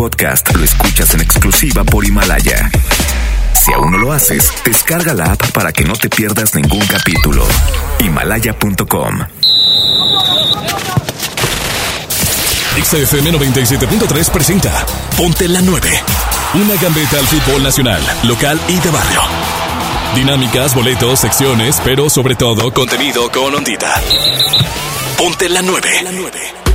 podcast lo escuchas en exclusiva por Himalaya. Si aún no lo haces, descarga la app para que no te pierdas ningún capítulo. Himalaya.com. XFM 97.3 presenta Ponte la 9. Una gambeta al fútbol nacional, local y de barrio. Dinámicas, boletos, secciones, pero sobre todo contenido con ondita. Ponte la 9.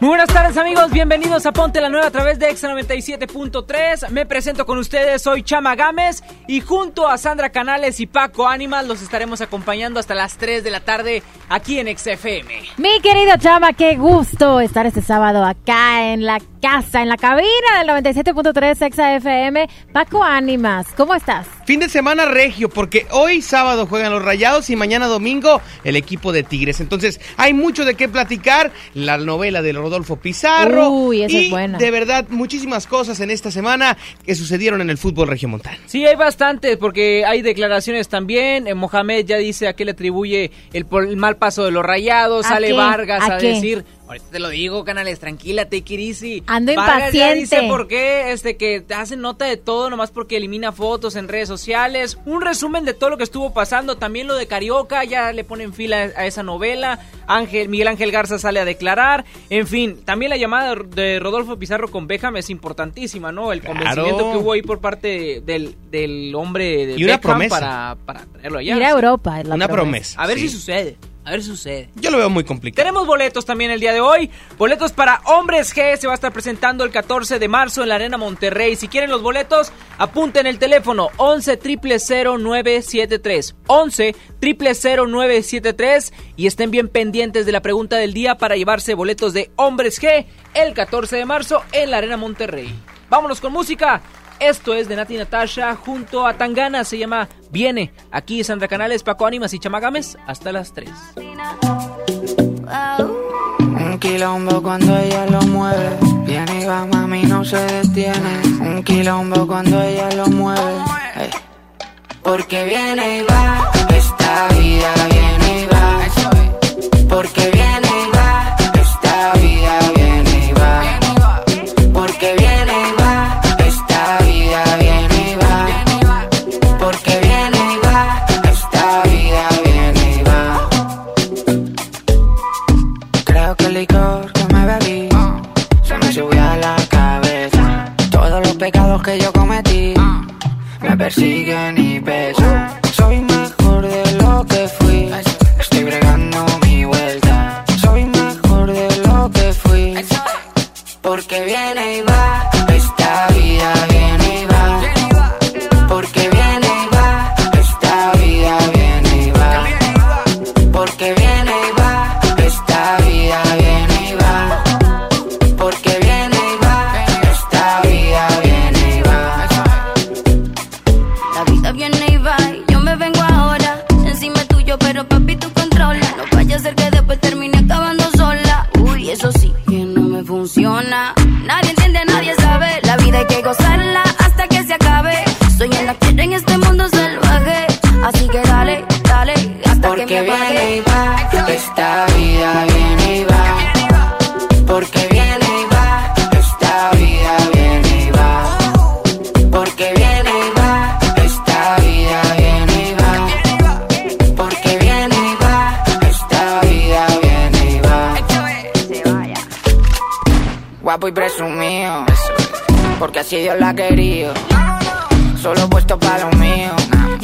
Muy buenas tardes amigos, bienvenidos a Ponte la Nueva a través de Exa 97.3. Me presento con ustedes, soy Chama Gámez y junto a Sandra Canales y Paco Ánimas los estaremos acompañando hasta las 3 de la tarde aquí en XFM. Mi querido Chama, qué gusto estar este sábado acá en la casa, en la cabina del 97.3 Exa FM. Paco Ánimas, ¿cómo estás? Fin de semana regio, porque hoy sábado juegan los Rayados y mañana domingo el equipo de Tigres. Entonces hay mucho de qué platicar. La novela de Rodolfo Pizarro. Uy, esa y es buena. de verdad muchísimas cosas en esta semana que sucedieron en el fútbol regiomontano. Sí, hay bastantes porque hay declaraciones también. Eh, Mohamed ya dice a qué le atribuye el, mal paso de los Rayados. ¿A Sale qué? Vargas ¿A a, qué? decir... Ahorita te lo digo, canales, tranquila, take it easy. Ando Vargas ya impaciente. dice por qué, este, que te hacen nota de todo, nomás porque elimina fotos en redes sociales. Un resumen de todo lo que estuvo pasando. También lo de Carioca, ya le ponen fila a esa novela. Ángel, Miguel Ángel Garza sale a declarar. En fin, también la llamada de Rodolfo Pizarro con Beckham es importantísima, ¿no? El Claro. convencimiento que hubo ahí por parte del, del hombre de Y una Beckham promesa. para, para traerlo allá. Ir a Europa es la Una promesa. A ver sí. si sucede. A ver si sucede. Yo lo veo muy complicado. Tenemos boletos también el día de hoy. Boletos para Hombres G se va a estar presentando el 14 de marzo en la Arena Monterrey. Si quieren los boletos, apunten el teléfono 11 0973 11 0973 y estén bien pendientes de la pregunta del día para llevarse boletos de Hombres G el 14 de marzo en la Arena Monterrey. Vámonos con música. Esto es de Nati Natasha junto a Tangana, se llama Viene. Aquí Sandra Canales, Paco Ánimas y Chamagames hasta las 3. Un quilombo cuando ella lo mueve. Viene y va, mami, no se detiene. Un quilombo cuando ella lo mueve. Porque viene y va, esta vida viene y va. Porque viene que yo cometí me persiguen y pesan. Soy mejor de lo que fui. Estoy bregando mi vuelta. Soy mejor de lo que fui. Porque viene Nadie entiende, nadie sabe. La vida hay que gozarla hasta que se acabe. Soy en la así Dios la ha querido. Solo puesto para lo mío.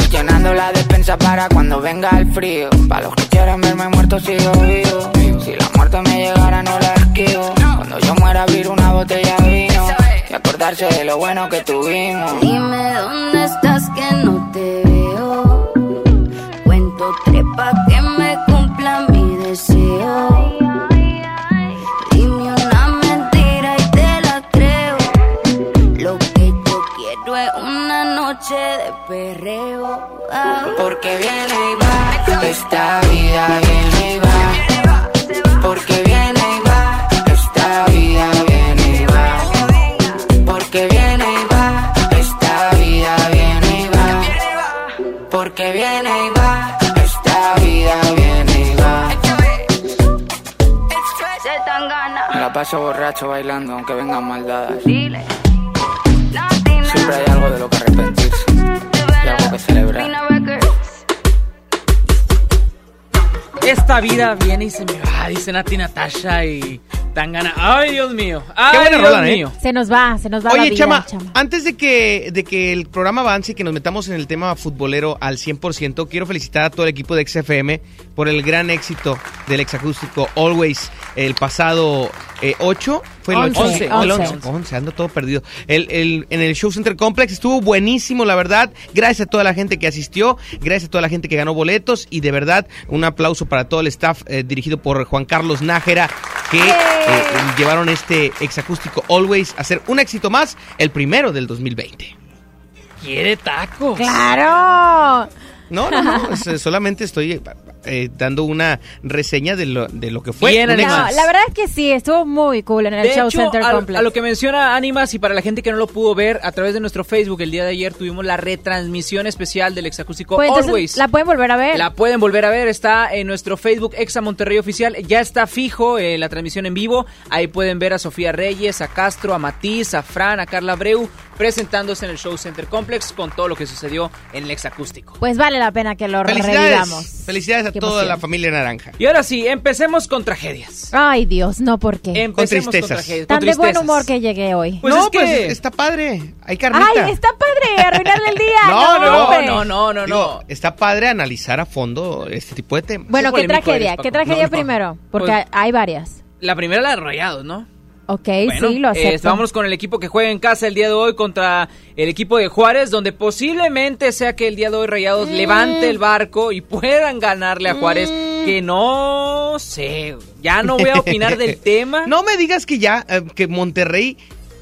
Llenando la despensa para cuando venga el frío. Para los que quieren verme muerto sigo vivo. Si la muerte me llegara no la esquivo. Cuando yo muera abrir una botella de vino. Y acordarse de lo bueno que tuvimos. Dime dónde estás que no te veo. Cuento trepa que perreo. Ah. Porque viene y va, esta vida viene y va. Porque viene y va, esta vida viene y va. Porque viene y va, esta vida viene y va. Porque viene y va, esta vida viene y va. Gana. La paso borracho bailando aunque vengan maldadas. Siempre hay algo de lo que que celebrar. Esta vida viene y se me va, dice Nati Natasha y tan gana. Ay, Dios mío. Ay, Qué buena Dios rola, ¿eh? Se nos va, se nos va la Oye, vida, Chama, Chama. antes de que, de que el programa avance y que nos metamos en el tema futbolero al 100%, quiero felicitar a todo el equipo de XFM por el gran éxito del exacústico Always el pasado eh, 8. Fue el 8. Once, el once. 11. 11, ando todo perdido. El, el- en el Show Center Complex estuvo buenísimo, la verdad. Gracias a toda la gente que asistió, gracias a toda la gente que ganó boletos y de verdad un aplauso para todo el staff eh, dirigido por Juan Carlos Nájera que eh, llevaron este exacústico Always a ser un éxito más, el primero del 2020. Quiere tacos. ¡Claro! No, no, no, eh, solamente estoy eh, dando una reseña de lo, de lo que fue. Bien, No, la verdad es que sí, estuvo muy cool en el De Show hecho, Center a, Complex. a lo que menciona Animas y para la gente que no lo pudo ver, a través de nuestro Facebook el día de ayer tuvimos la retransmisión especial del exacústico Pues entonces, Always. la pueden volver a ver. La pueden volver a ver, está en nuestro Facebook Exa Monterrey Oficial, ya está fijo eh, la transmisión en vivo, ahí pueden ver a Sofía Reyes, a Castro, a Matiz, a Fran, a Carla Breu, presentándose en el Show Center Complex con todo lo que sucedió en el exacústico. Pues vale la pena que lo Felicidades. revivamos. Felicidades a Qué toda emoción. la familia naranja. Y ahora sí, empecemos con tragedias. Ay, Dios, no, ¿por qué? Empecemos con, tristezas. tragedias. Tan con de buen humor que llegué hoy. Pues no, es que- pues está padre. Hay carnita. Ay, está padre arruinarle el día. No, no, no, no, no, no, Digo, no. Está padre analizar a fondo este tipo de temas. Bueno, Qué ¿qué polémico tragedia? eres, ¿Qué tragedia no. primero? Porque Pues- hay varias. La primera la de Rayados, ¿no? Ok, Bueno, sí, lo eh, acepto. vámonos con el equipo que juega en casa el día de hoy contra el equipo de Juárez, donde posiblemente sea que el día de hoy Rayados levante el barco y puedan ganarle a Juárez, que no sé, ya no voy a opinar del tema. No me digas que ya, eh, que Monterrey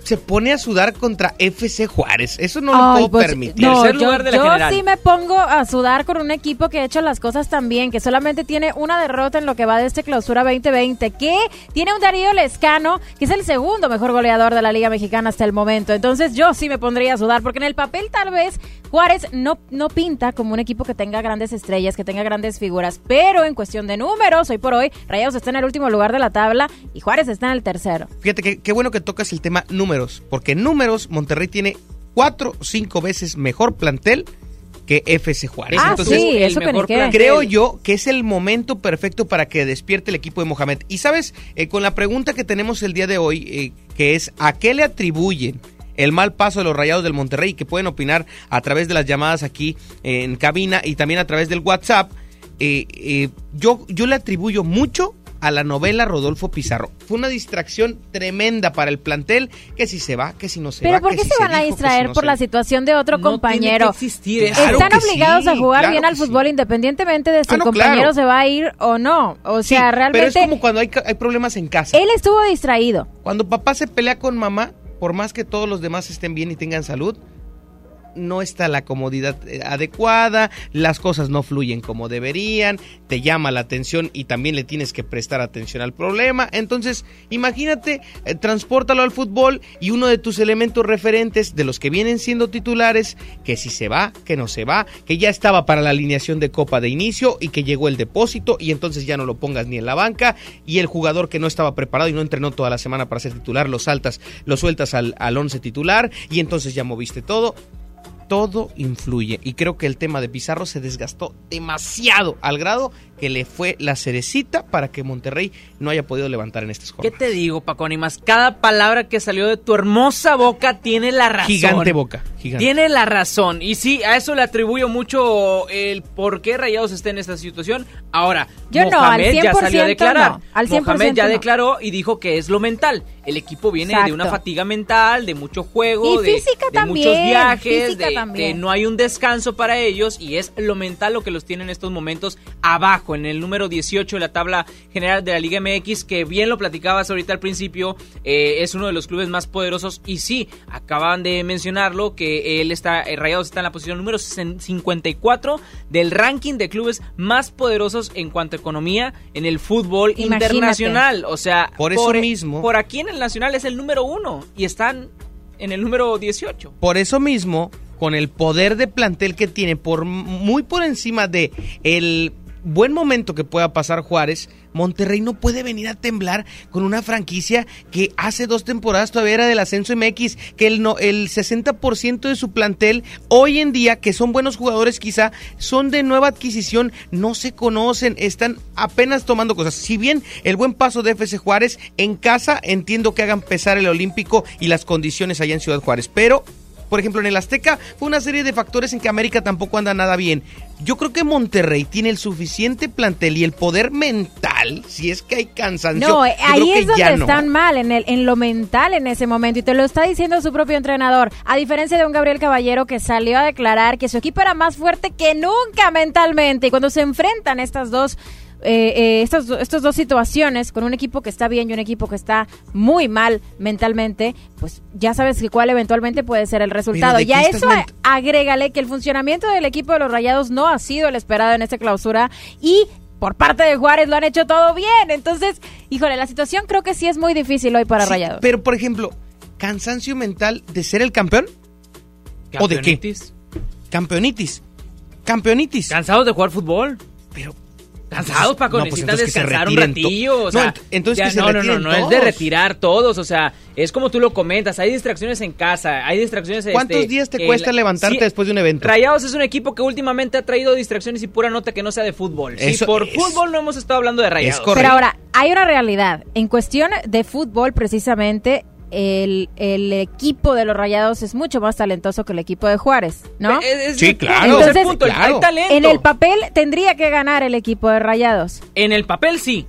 se pone a sudar contra FC Juárez. Eso no lo puedo pues, permitir. No, Tercer yo, lugar de la yo general. sí me pongo a sudar con un equipo que ha hecho las cosas tan bien, que solamente tiene una derrota en lo que va de este clausura 2020, que tiene un Darío Lescano, que es el segundo mejor goleador de la Liga Mexicana hasta el momento. Entonces yo sí me pondría a sudar, porque en el papel tal vez Juárez no, no pinta como un equipo que tenga grandes estrellas, que tenga grandes figuras, pero en cuestión de números, hoy por hoy, Rayados está en el último lugar de la tabla y Juárez está en el tercero. Fíjate que qué bueno que tocas el tema números, porque en números Monterrey tiene cuatro o cinco veces mejor plantel que FC Juárez. Ah, Entonces, sí, eso mejor creo yo que es el momento perfecto para que despierte el equipo de Mohamed. Y sabes, Eh, con la pregunta que tenemos el día de hoy, eh, que es ¿a qué le atribuyen el mal paso de los Rayados del Monterrey? Que pueden opinar a través de las llamadas aquí en cabina y también a través del WhatsApp. Eh, eh, yo, yo le atribuyo mucho a la novela Rodolfo Pizarro. Fue una distracción tremenda para el plantel, que si se va, que si no se Pero va. ¿por que qué si se van a dijo, distraer si no por la situación de otro No compañero? tiene que. Claro Están que obligados sí, a jugar claro bien al sí. fútbol independientemente de si Ah, el compañero claro. se va a ir o no. O Sí, sea, realmente Pero es como cuando hay problemas en casa. él estuvo distraído. Cuando papá se pelea con mamá, por más que todos los demás estén bien y tengan salud, no está la comodidad eh, adecuada, las cosas no fluyen como deberían, te llama la atención y también le tienes que prestar atención al problema. Entonces, imagínate, eh, transpórtalo al fútbol y uno de tus elementos referentes, de los que vienen siendo titulares, que si se va, que no se va, que ya estaba para la alineación de Copa de inicio y que llegó el depósito y entonces ya no lo pongas ni en la banca y el jugador que no estaba preparado y no entrenó toda la semana para ser titular, lo saltas, lo sueltas al, al once titular y entonces ya moviste todo todo influye. Y creo que el tema de Pizarro se desgastó demasiado al grado que le fue la cerecita para que Monterrey no haya podido levantar en estas ¿Qué jornadas. te digo, Paco Animas? Cada palabra que salió de tu hermosa boca tiene la razón. Gigante boca, gigante. Tiene la razón. Y sí, a eso le atribuyo mucho el por qué Rayados está en esta situación. Ahora, Yo no, Mohamed al ya salió a 100% declarar. no, al 100% Mohamed ya no. declaró y dijo que es lo mental. El equipo viene de Exacto. una fatiga mental, de mucho juego, Y de, física de también, muchos viajes, física de, de no hay un descanso para ellos y es lo mental lo que los tiene en estos momentos abajo, en el número 18 de la tabla general de la Liga MX, que bien lo platicabas ahorita al principio, eh, es uno de los clubes más poderosos y sí, acaban de mencionarlo, que él está, eh, Rayados está en la posición número 54 del ranking de clubes más poderosos en cuanto a economía en el fútbol Imagínate. internacional, o sea, Por eso mismo- por aquí en el Nacional es el número uno y están en el número 18. Por eso mismo, con el poder de plantel que tiene, por muy por encima de el buen momento que pueda pasar Juárez, Monterrey no puede venir a temblar con una franquicia que hace dos temporadas todavía era del ascenso MX, que el, no, el 60% de su plantel hoy en día, que son buenos jugadores quizá, son de nueva adquisición, no se conocen, están apenas tomando cosas. Si bien el buen paso de FC Juárez en casa, entiendo que hagan pesar el Olímpico y las condiciones allá en Ciudad Juárez, pero por ejemplo, en el Azteca fue una serie de factores en que América tampoco anda nada bien. Yo creo que Monterrey tiene el suficiente plantel y el poder mental, si es que hay cansancio. No, ahí es donde no. están mal, en, el, en lo mental en ese momento. Y te lo está diciendo su propio entrenador. A diferencia de un Gabriel Caballero que salió a declarar que su equipo era más fuerte que nunca mentalmente. Y cuando se enfrentan estas dos eh, eh, estas, do- estas dos situaciones con un equipo que está bien y un equipo que está muy mal mentalmente, pues ya sabes que cuál eventualmente puede ser el resultado. ¿de Y a eso agrégale que el funcionamiento del equipo de los Rayados no ha sido el esperado en esta clausura y por parte de Juárez lo han hecho todo bien. Entonces, híjole, la situación creo que sí es muy difícil hoy para Sí, Rayados. Pero, por ejemplo, cansancio mental de ser el campeón, ¿O de qué? Campeonitis. campeonitis. Campeonitis. ¿Cansados de jugar fútbol? pero Cansados, Paco, No, pues necesitan descansar un ratillo. O No, sea, ent- entonces ya- que se no, no, no, no es de retirar todos. O sea, es como tú lo comentas. Hay distracciones en casa, hay distracciones. ¿Cuántos este, días te cuesta la- levantarte sí, después de un evento? Rayados es un equipo que últimamente ha traído distracciones y pura nota que no sea de fútbol. Sí, Eso por es- fútbol no hemos estado hablando de Rayados. correcto. Pero ahora, hay una realidad. En cuestión de fútbol, precisamente, el, el equipo de los Rayados es mucho más talentoso que el equipo de Juárez, ¿no? Es- es Sí, claro. es el Entonces, punto, claro. Hay talento. En el papel tendría que ganar el equipo de Rayados. En el papel sí,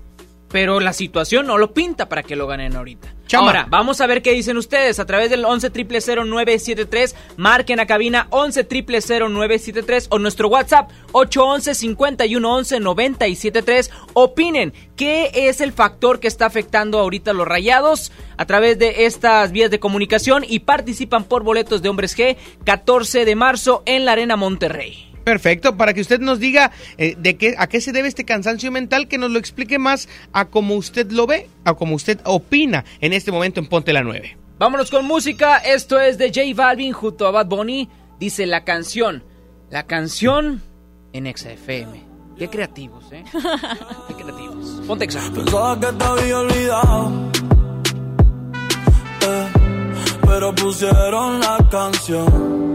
pero la situación no lo pinta para que lo ganen ahorita. Chama. Ahora, vamos a ver qué dicen ustedes a través del 11 0973 Marquen a cabina 11 0973 o nuestro WhatsApp 811 5111 973 Opinen, ¿qué es el factor que está afectando ahorita a los rayados a través de estas vías de comunicación y participan por boletos de Hombres G 14 de marzo en la Arena Monterrey? Perfecto, para que usted nos diga eh, de qué, a qué se debe este cansancio mental, que nos lo explique más a cómo usted lo ve, a cómo usted opina en este momento en Ponte la 9. Vámonos con música. Esto es de J Balvin junto a Bad Bunny. Dice la canción. La canción en XFM. Qué creativos, ¿eh? Qué creativos. Ponte Exa. Pensaba que te había olvidado. eh, pero pusieron la canción.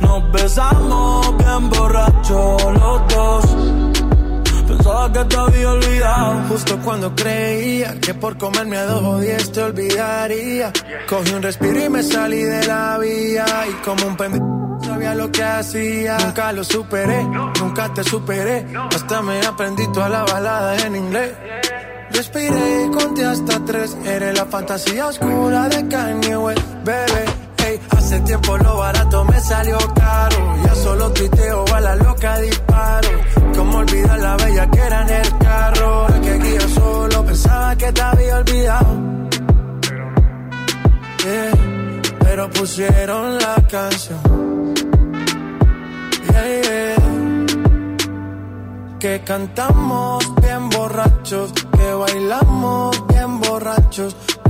nos besamos bien borracho los dos. Pensaba que te había olvidado. Justo cuando creía que por comerme a dos o te olvidaría. Cogí un respiro y me salí de la vía. Y como un pendejo sabía lo que hacía. Nunca lo superé, nunca te superé. Hasta me aprendí toda la balada en inglés. Respiré y conté hasta tres. Eres la fantasía oscura de Kanye West, bebé. Hace tiempo lo barato me salió caro. Ya solo tuiteo a la loca disparo. Como olvidar la bella que era en el carro. La que guía solo pensaba que te había olvidado. Yeah, pero pusieron la canción. Yeah, yeah. Que cantamos bien borrachos, que bailamos bien borrachos,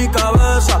mi cabeza,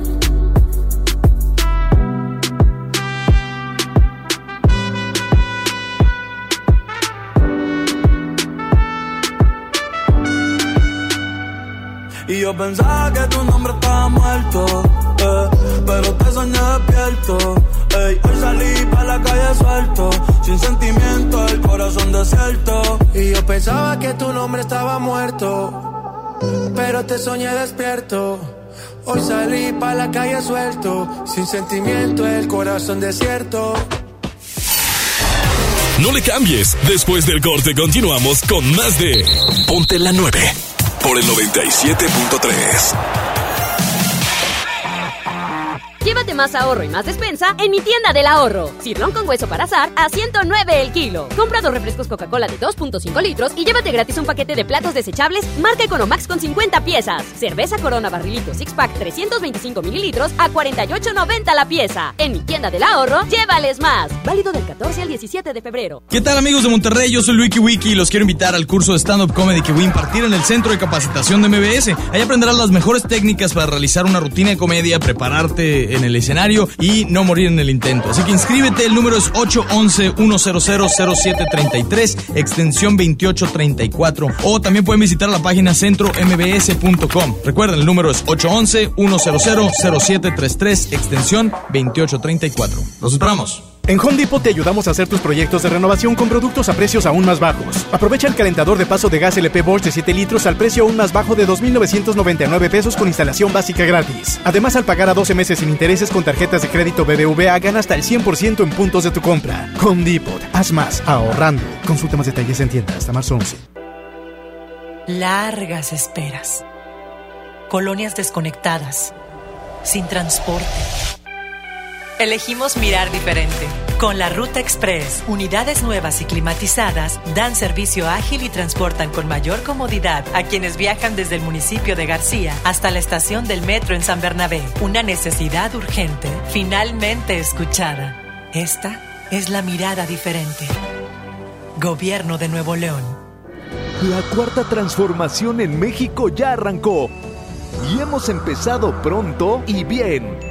Y yo pensaba que tu nombre estaba muerto, eh, pero te soñé despierto. Ey, hoy salí para la calle suelto, sin sentimiento, el corazón desierto. Y yo pensaba que tu nombre estaba muerto, pero te soñé despierto. Hoy salí para la calle suelto, sin sentimiento, el corazón desierto. No le cambies, después del corte continuamos con más de Ponte la 9 por el 97.3. Llévate más ahorro y más despensa en mi tienda del ahorro. Cirlón con hueso para azar a 109 el kilo. Compra dos refrescos Coca-Cola de 2.5 litros y llévate gratis un paquete de platos desechables marca Economax con 50 piezas. Cerveza Corona Barrilito Six Pack 325 mililitros a 48.90 la pieza. En mi tienda del ahorro, llévales más. Válido del 14 al 17 de febrero. ¿Qué tal amigos de Monterrey? Yo soy Wiki Wiki y los quiero invitar al curso de stand-up comedy que voy a impartir en el Centro de Capacitación de MBS. Ahí aprenderás las mejores técnicas para realizar una rutina de comedia, prepararte en el escenario y no morir en el intento. Así que inscríbete, el número es 811-100-0733, extensión 2834. O también pueden visitar la página centrombs.com. Recuerden, el número es 811-100-0733, extensión 2834. Los esperamos. En Home Depot te ayudamos a hacer tus proyectos de renovación con productos a precios aún más bajos. Aprovecha el calentador de paso de gas LP Bosch de 7 litros al precio aún más bajo de 2.999 pesos con instalación básica gratis. Además, al pagar a 12 meses sin intereses con tarjetas de crédito BBVA, gana hasta el 100% en puntos de tu compra. Home Depot, haz más ahorrando. Consulta más detalles en tienda hasta marzo 11. Largas esperas. Colonias desconectadas. Sin transporte Elegimos mirar diferente. Con la Ruta Express, unidades nuevas y climatizadas dan servicio ágil y transportan con mayor comodidad a quienes viajan desde el municipio de García hasta la estación del metro en San Bernabé. Una necesidad urgente, finalmente escuchada. Esta es la mirada diferente. Gobierno de Nuevo León. La cuarta transformación en México ya arrancó. Y hemos empezado pronto y bien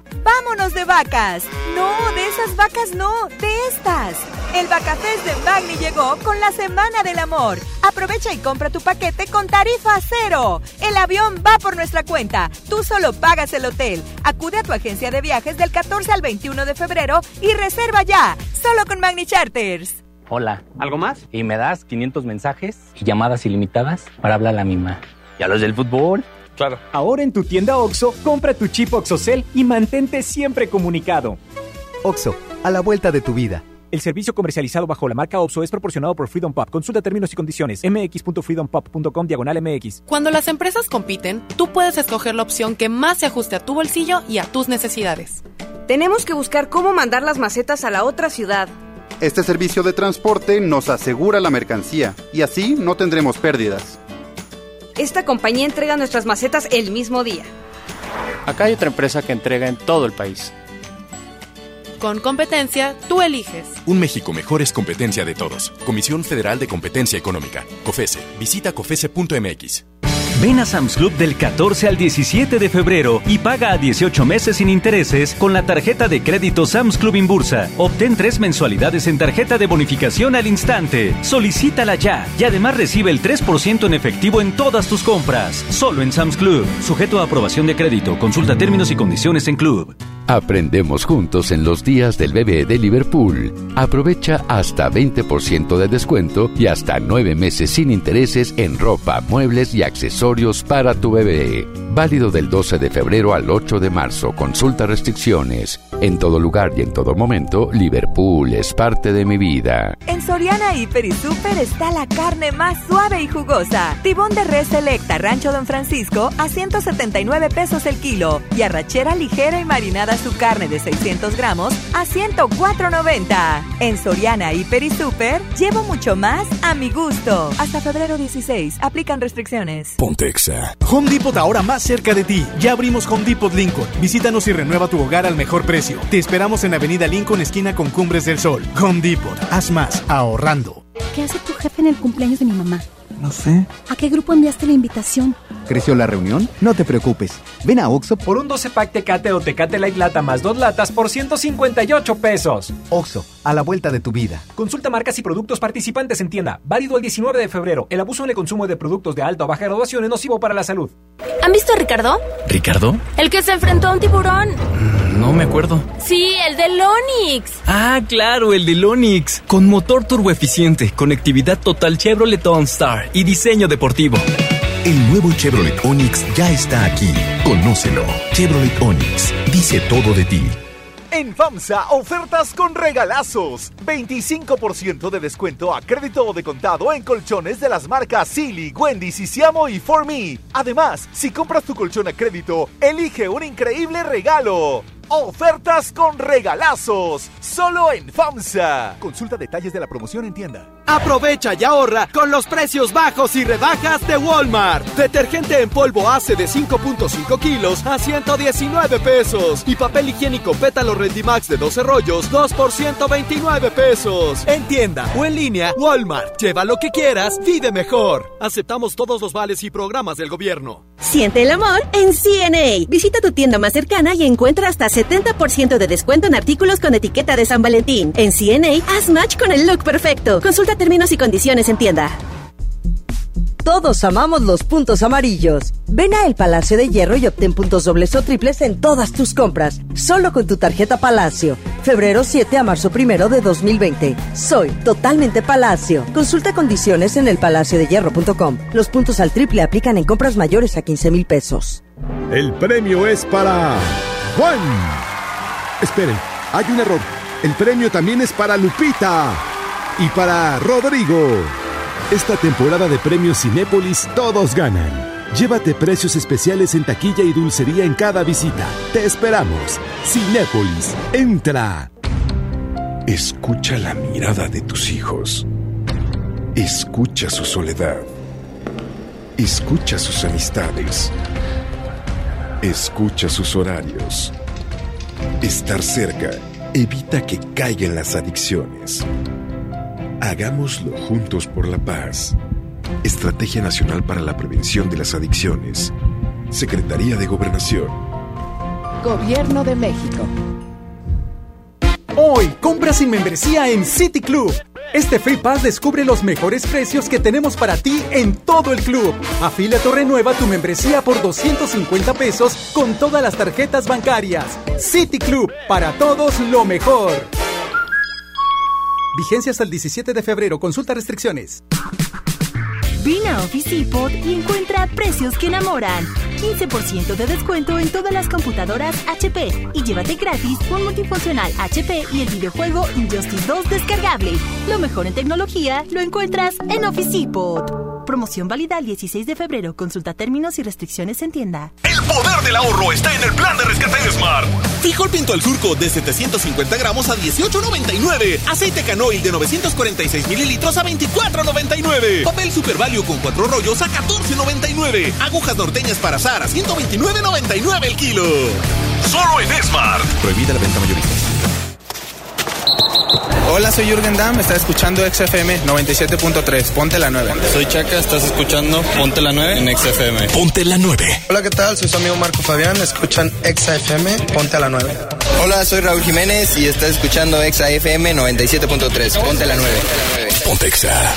¡Vámonos de vacas! No, de esas vacas no, de estas. El Vacafest de Magni llegó con la Semana del Amor. Aprovecha y compra tu paquete con tarifa cero. El avión va por nuestra cuenta. Tú solo pagas el hotel. Acude a tu agencia de viajes del 14 al 21 de febrero y reserva ya. Solo con Magni Charters. Hola. ¿Algo más? Y me das 500 mensajes y llamadas ilimitadas para hablar a la misma. ¿Y a los del fútbol? Claro. Ahora en tu tienda OXO, compra tu chip OXOCEL y mantente siempre comunicado. OXO, a la vuelta de tu vida. El servicio comercializado bajo la marca OPSO es proporcionado por Freedom Pop. Consulta términos y condiciones. mx.freedompop.com diagonal mx. Cuando las empresas compiten, tú puedes escoger la opción que más se ajuste a tu bolsillo y a tus necesidades. Tenemos que buscar cómo mandar las macetas a la otra ciudad. Este servicio de transporte nos asegura la mercancía y así no tendremos pérdidas. Esta compañía entrega nuestras macetas el mismo día. Acá hay otra empresa que entrega en todo el país. Con competencia, tú eliges. Un México mejor es competencia de todos. Comisión Federal de Competencia Económica. COFESE. Visita COFESE.mx. Ven a Sam's Club del 14 al 17 de febrero y paga a 18 meses sin intereses con la tarjeta de crédito Sam's Club Inbursa. Obtén tres mensualidades en tarjeta de bonificación al instante. Solicítala ya y además recibe el 3% en efectivo en todas tus compras. Solo en Sam's Club. Sujeto a aprobación de crédito. Consulta términos y condiciones en Club. Aprendemos juntos en los días del bebé de Liverpool. Aprovecha hasta 20% de descuento y hasta 9 meses sin intereses en ropa, muebles y accesorios para tu bebé. Válido del 12 de febrero al 8 de marzo. Consulta restricciones. En todo lugar y en todo momento, Liverpool es parte de mi vida. En Soriana Hiper y Super está la carne más suave y jugosa. Tibón de res selecta Rancho Don Francisco a 179 pesos el kilo y arrachera ligera y marinada su carne de 600 gramos a 104.90. En Soriana Hiper y Super llevo mucho más a mi gusto. Hasta febrero 16 aplican restricciones. Pontexa. Home Depot ahora más cerca de ti. Ya abrimos Home Depot Lincoln. Visítanos y renueva tu hogar al mejor precio. Te esperamos en Avenida Lincoln, esquina con Cumbres del Sol. Home Depot. Haz más ahorrando. ¿Qué hace tu jefe en el cumpleaños de mi mamá? No sé. ¿A qué grupo enviaste la invitación? ¿Creció la reunión? No te preocupes. Ven a Oxo por un 12 pack Tecate o Tecate Light Lata más dos latas por 158 pesos. Oxo, a la vuelta de tu vida. Consulta marcas y productos participantes en tienda. Válido el 19 de febrero. El abuso en el consumo de productos de alta o baja graduación es nocivo para la salud. ¿Han visto a Ricardo? ¿Ricardo? El que se enfrentó a un tiburón. No me acuerdo. Sí, el del Onix. Ah, claro, el del Onix. Con motor turboeficiente, conectividad total Chevrolet OnStar y diseño deportivo. El nuevo Chevrolet Onix ya está aquí. Conócelo. Chevrolet Onix dice todo de ti. En FAMSA, ofertas con regalazos. 25% de descuento a crédito o de contado en colchones de las marcas Silly, Wendy, Sisiamo y For Me. Además, si compras tu colchón a crédito, elige un increíble regalo. Ofertas con regalazos. Solo en FAMSA. Consulta detalles de la promoción en tienda. Aprovecha y ahorra con los precios bajos y rebajas de Walmart. Detergente en polvo ACE de 5.5 kilos a 119 pesos. Y papel higiénico Pétalo Rendimax de 12 rollos, 2 por 129 pesos. En tienda o en línea, Walmart. Lleva lo que quieras, vive mejor. Aceptamos todos los vales y programas del gobierno. Siente el amor en CNA. Visita tu tienda más cercana y encuentra hasta 70% de descuento en artículos con etiqueta de San Valentín. En CNA, haz match con el look perfecto. Consulta términos y condiciones en tienda. Todos amamos los puntos amarillos. Ven a El Palacio de Hierro y obtén puntos dobles o triples en todas tus compras. Solo con tu tarjeta Palacio. Febrero 7 a marzo 1 de 2020. Soy totalmente Palacio. Consulta condiciones en elpalaciodehierro.com. Los puntos al triple aplican en compras mayores a 15 mil pesos. El premio es para Juan. Esperen, hay un error. El premio también es para Lupita y para Rodrigo. Esta temporada de premios Cinépolis todos ganan. Llévate precios especiales en taquilla y dulcería en cada visita. Te esperamos. Cinépolis, entra. Escucha la mirada de tus hijos. Escucha su soledad. Escucha sus amistades. Escucha sus horarios. Estar cerca evita que caigan las adicciones. Hagámoslo juntos por la paz. Estrategia Nacional para la Prevención de las Adicciones. Secretaría de Gobernación. Gobierno de México. Hoy, compra sin membresía en City Club. Este Free Pass descubre los mejores precios que tenemos para ti en todo el club. Afíliate o renueva tu membresía por 250 pesos con todas las tarjetas bancarias. City Club, para todos lo mejor. Vigencia hasta el 17 de febrero. Consulta restricciones. Ven a Office Depot y encuentra precios que enamoran. 15% de descuento en todas las computadoras HP y llévate gratis un multifuncional HP y el videojuego Injustice 2 descargable. Lo mejor en tecnología lo encuentras en Office Depot. Promoción válida el 16 de febrero. Consulta términos y restricciones en tienda. El poder del ahorro está en el plan de rescate de Smart. Frijol pinto al surco de 750 gramos a 18.99. Aceite canoil de 946 mililitros a 24.99. Papel Super Value con cuatro rollos a 14.99. Agujas norteñas para azar a 129.99 el kilo. Solo en Smart. Prohibida la venta mayorista. Hola, soy Jürgen Damm, está escuchando XFM 97.3, ponte la 9. Soy Chaca, estás escuchando Ponte la 9 en XFM. Ponte la 9. Hola, ¿qué tal? Soy su amigo Marco Fabián, escuchan XFM, ponte a la 9. Hola, soy Raúl Jiménez y estás escuchando XFM 97.3, ponte la 9. Ponte Exa.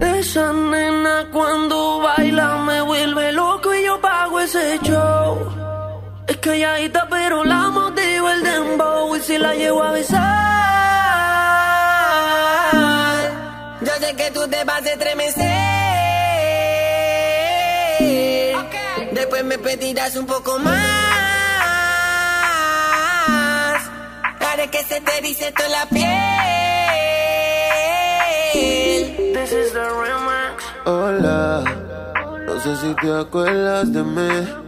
Esa nena cuando baila me vuelve loco y yo pago ese show. Es calladita pero la motivo el dembow y si la llevo a besar. Yo sé que tú te vas a estremecer. Después me pedirás un poco más. Haré que se te dice toda la piel. This is the remix. Hola, no sé si te acuerdas de mí.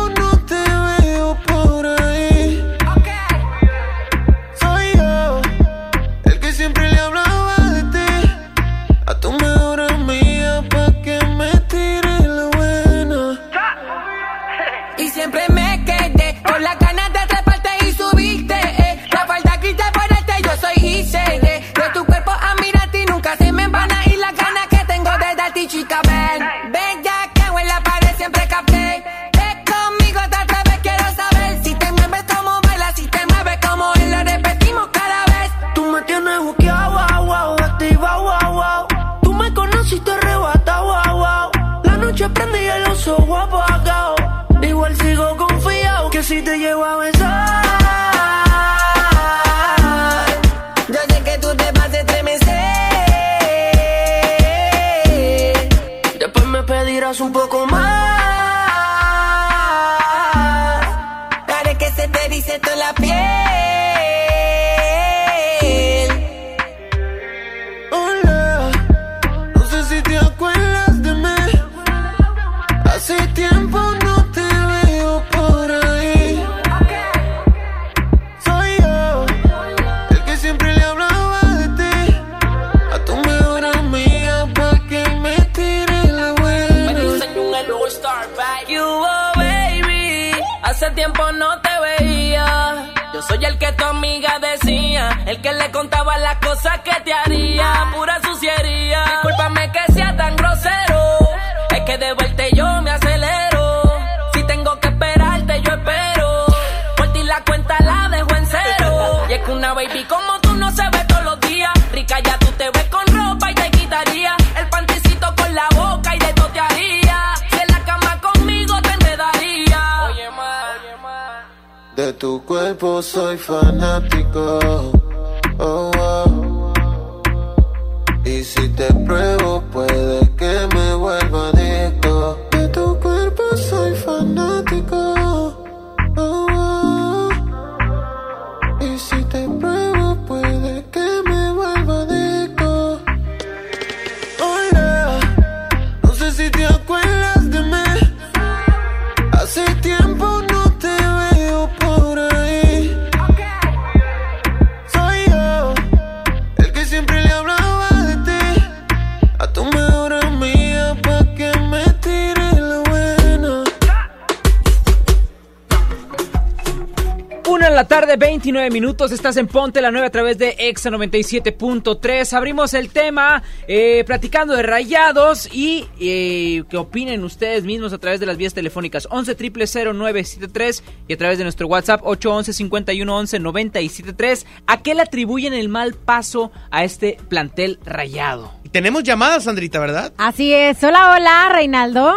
minutos. Estás en Ponte la 9 a través de Exa 97.3. Abrimos el tema eh, platicando de rayados y eh, que opinen ustedes mismos a través de las vías telefónicas 11 973 y a través de nuestro WhatsApp 811 51 11 973. ¿A qué le atribuyen el mal paso a este plantel rayado? Tenemos llamadas, Sandrita, ¿verdad? Así es. Hola, hola, Reinaldo.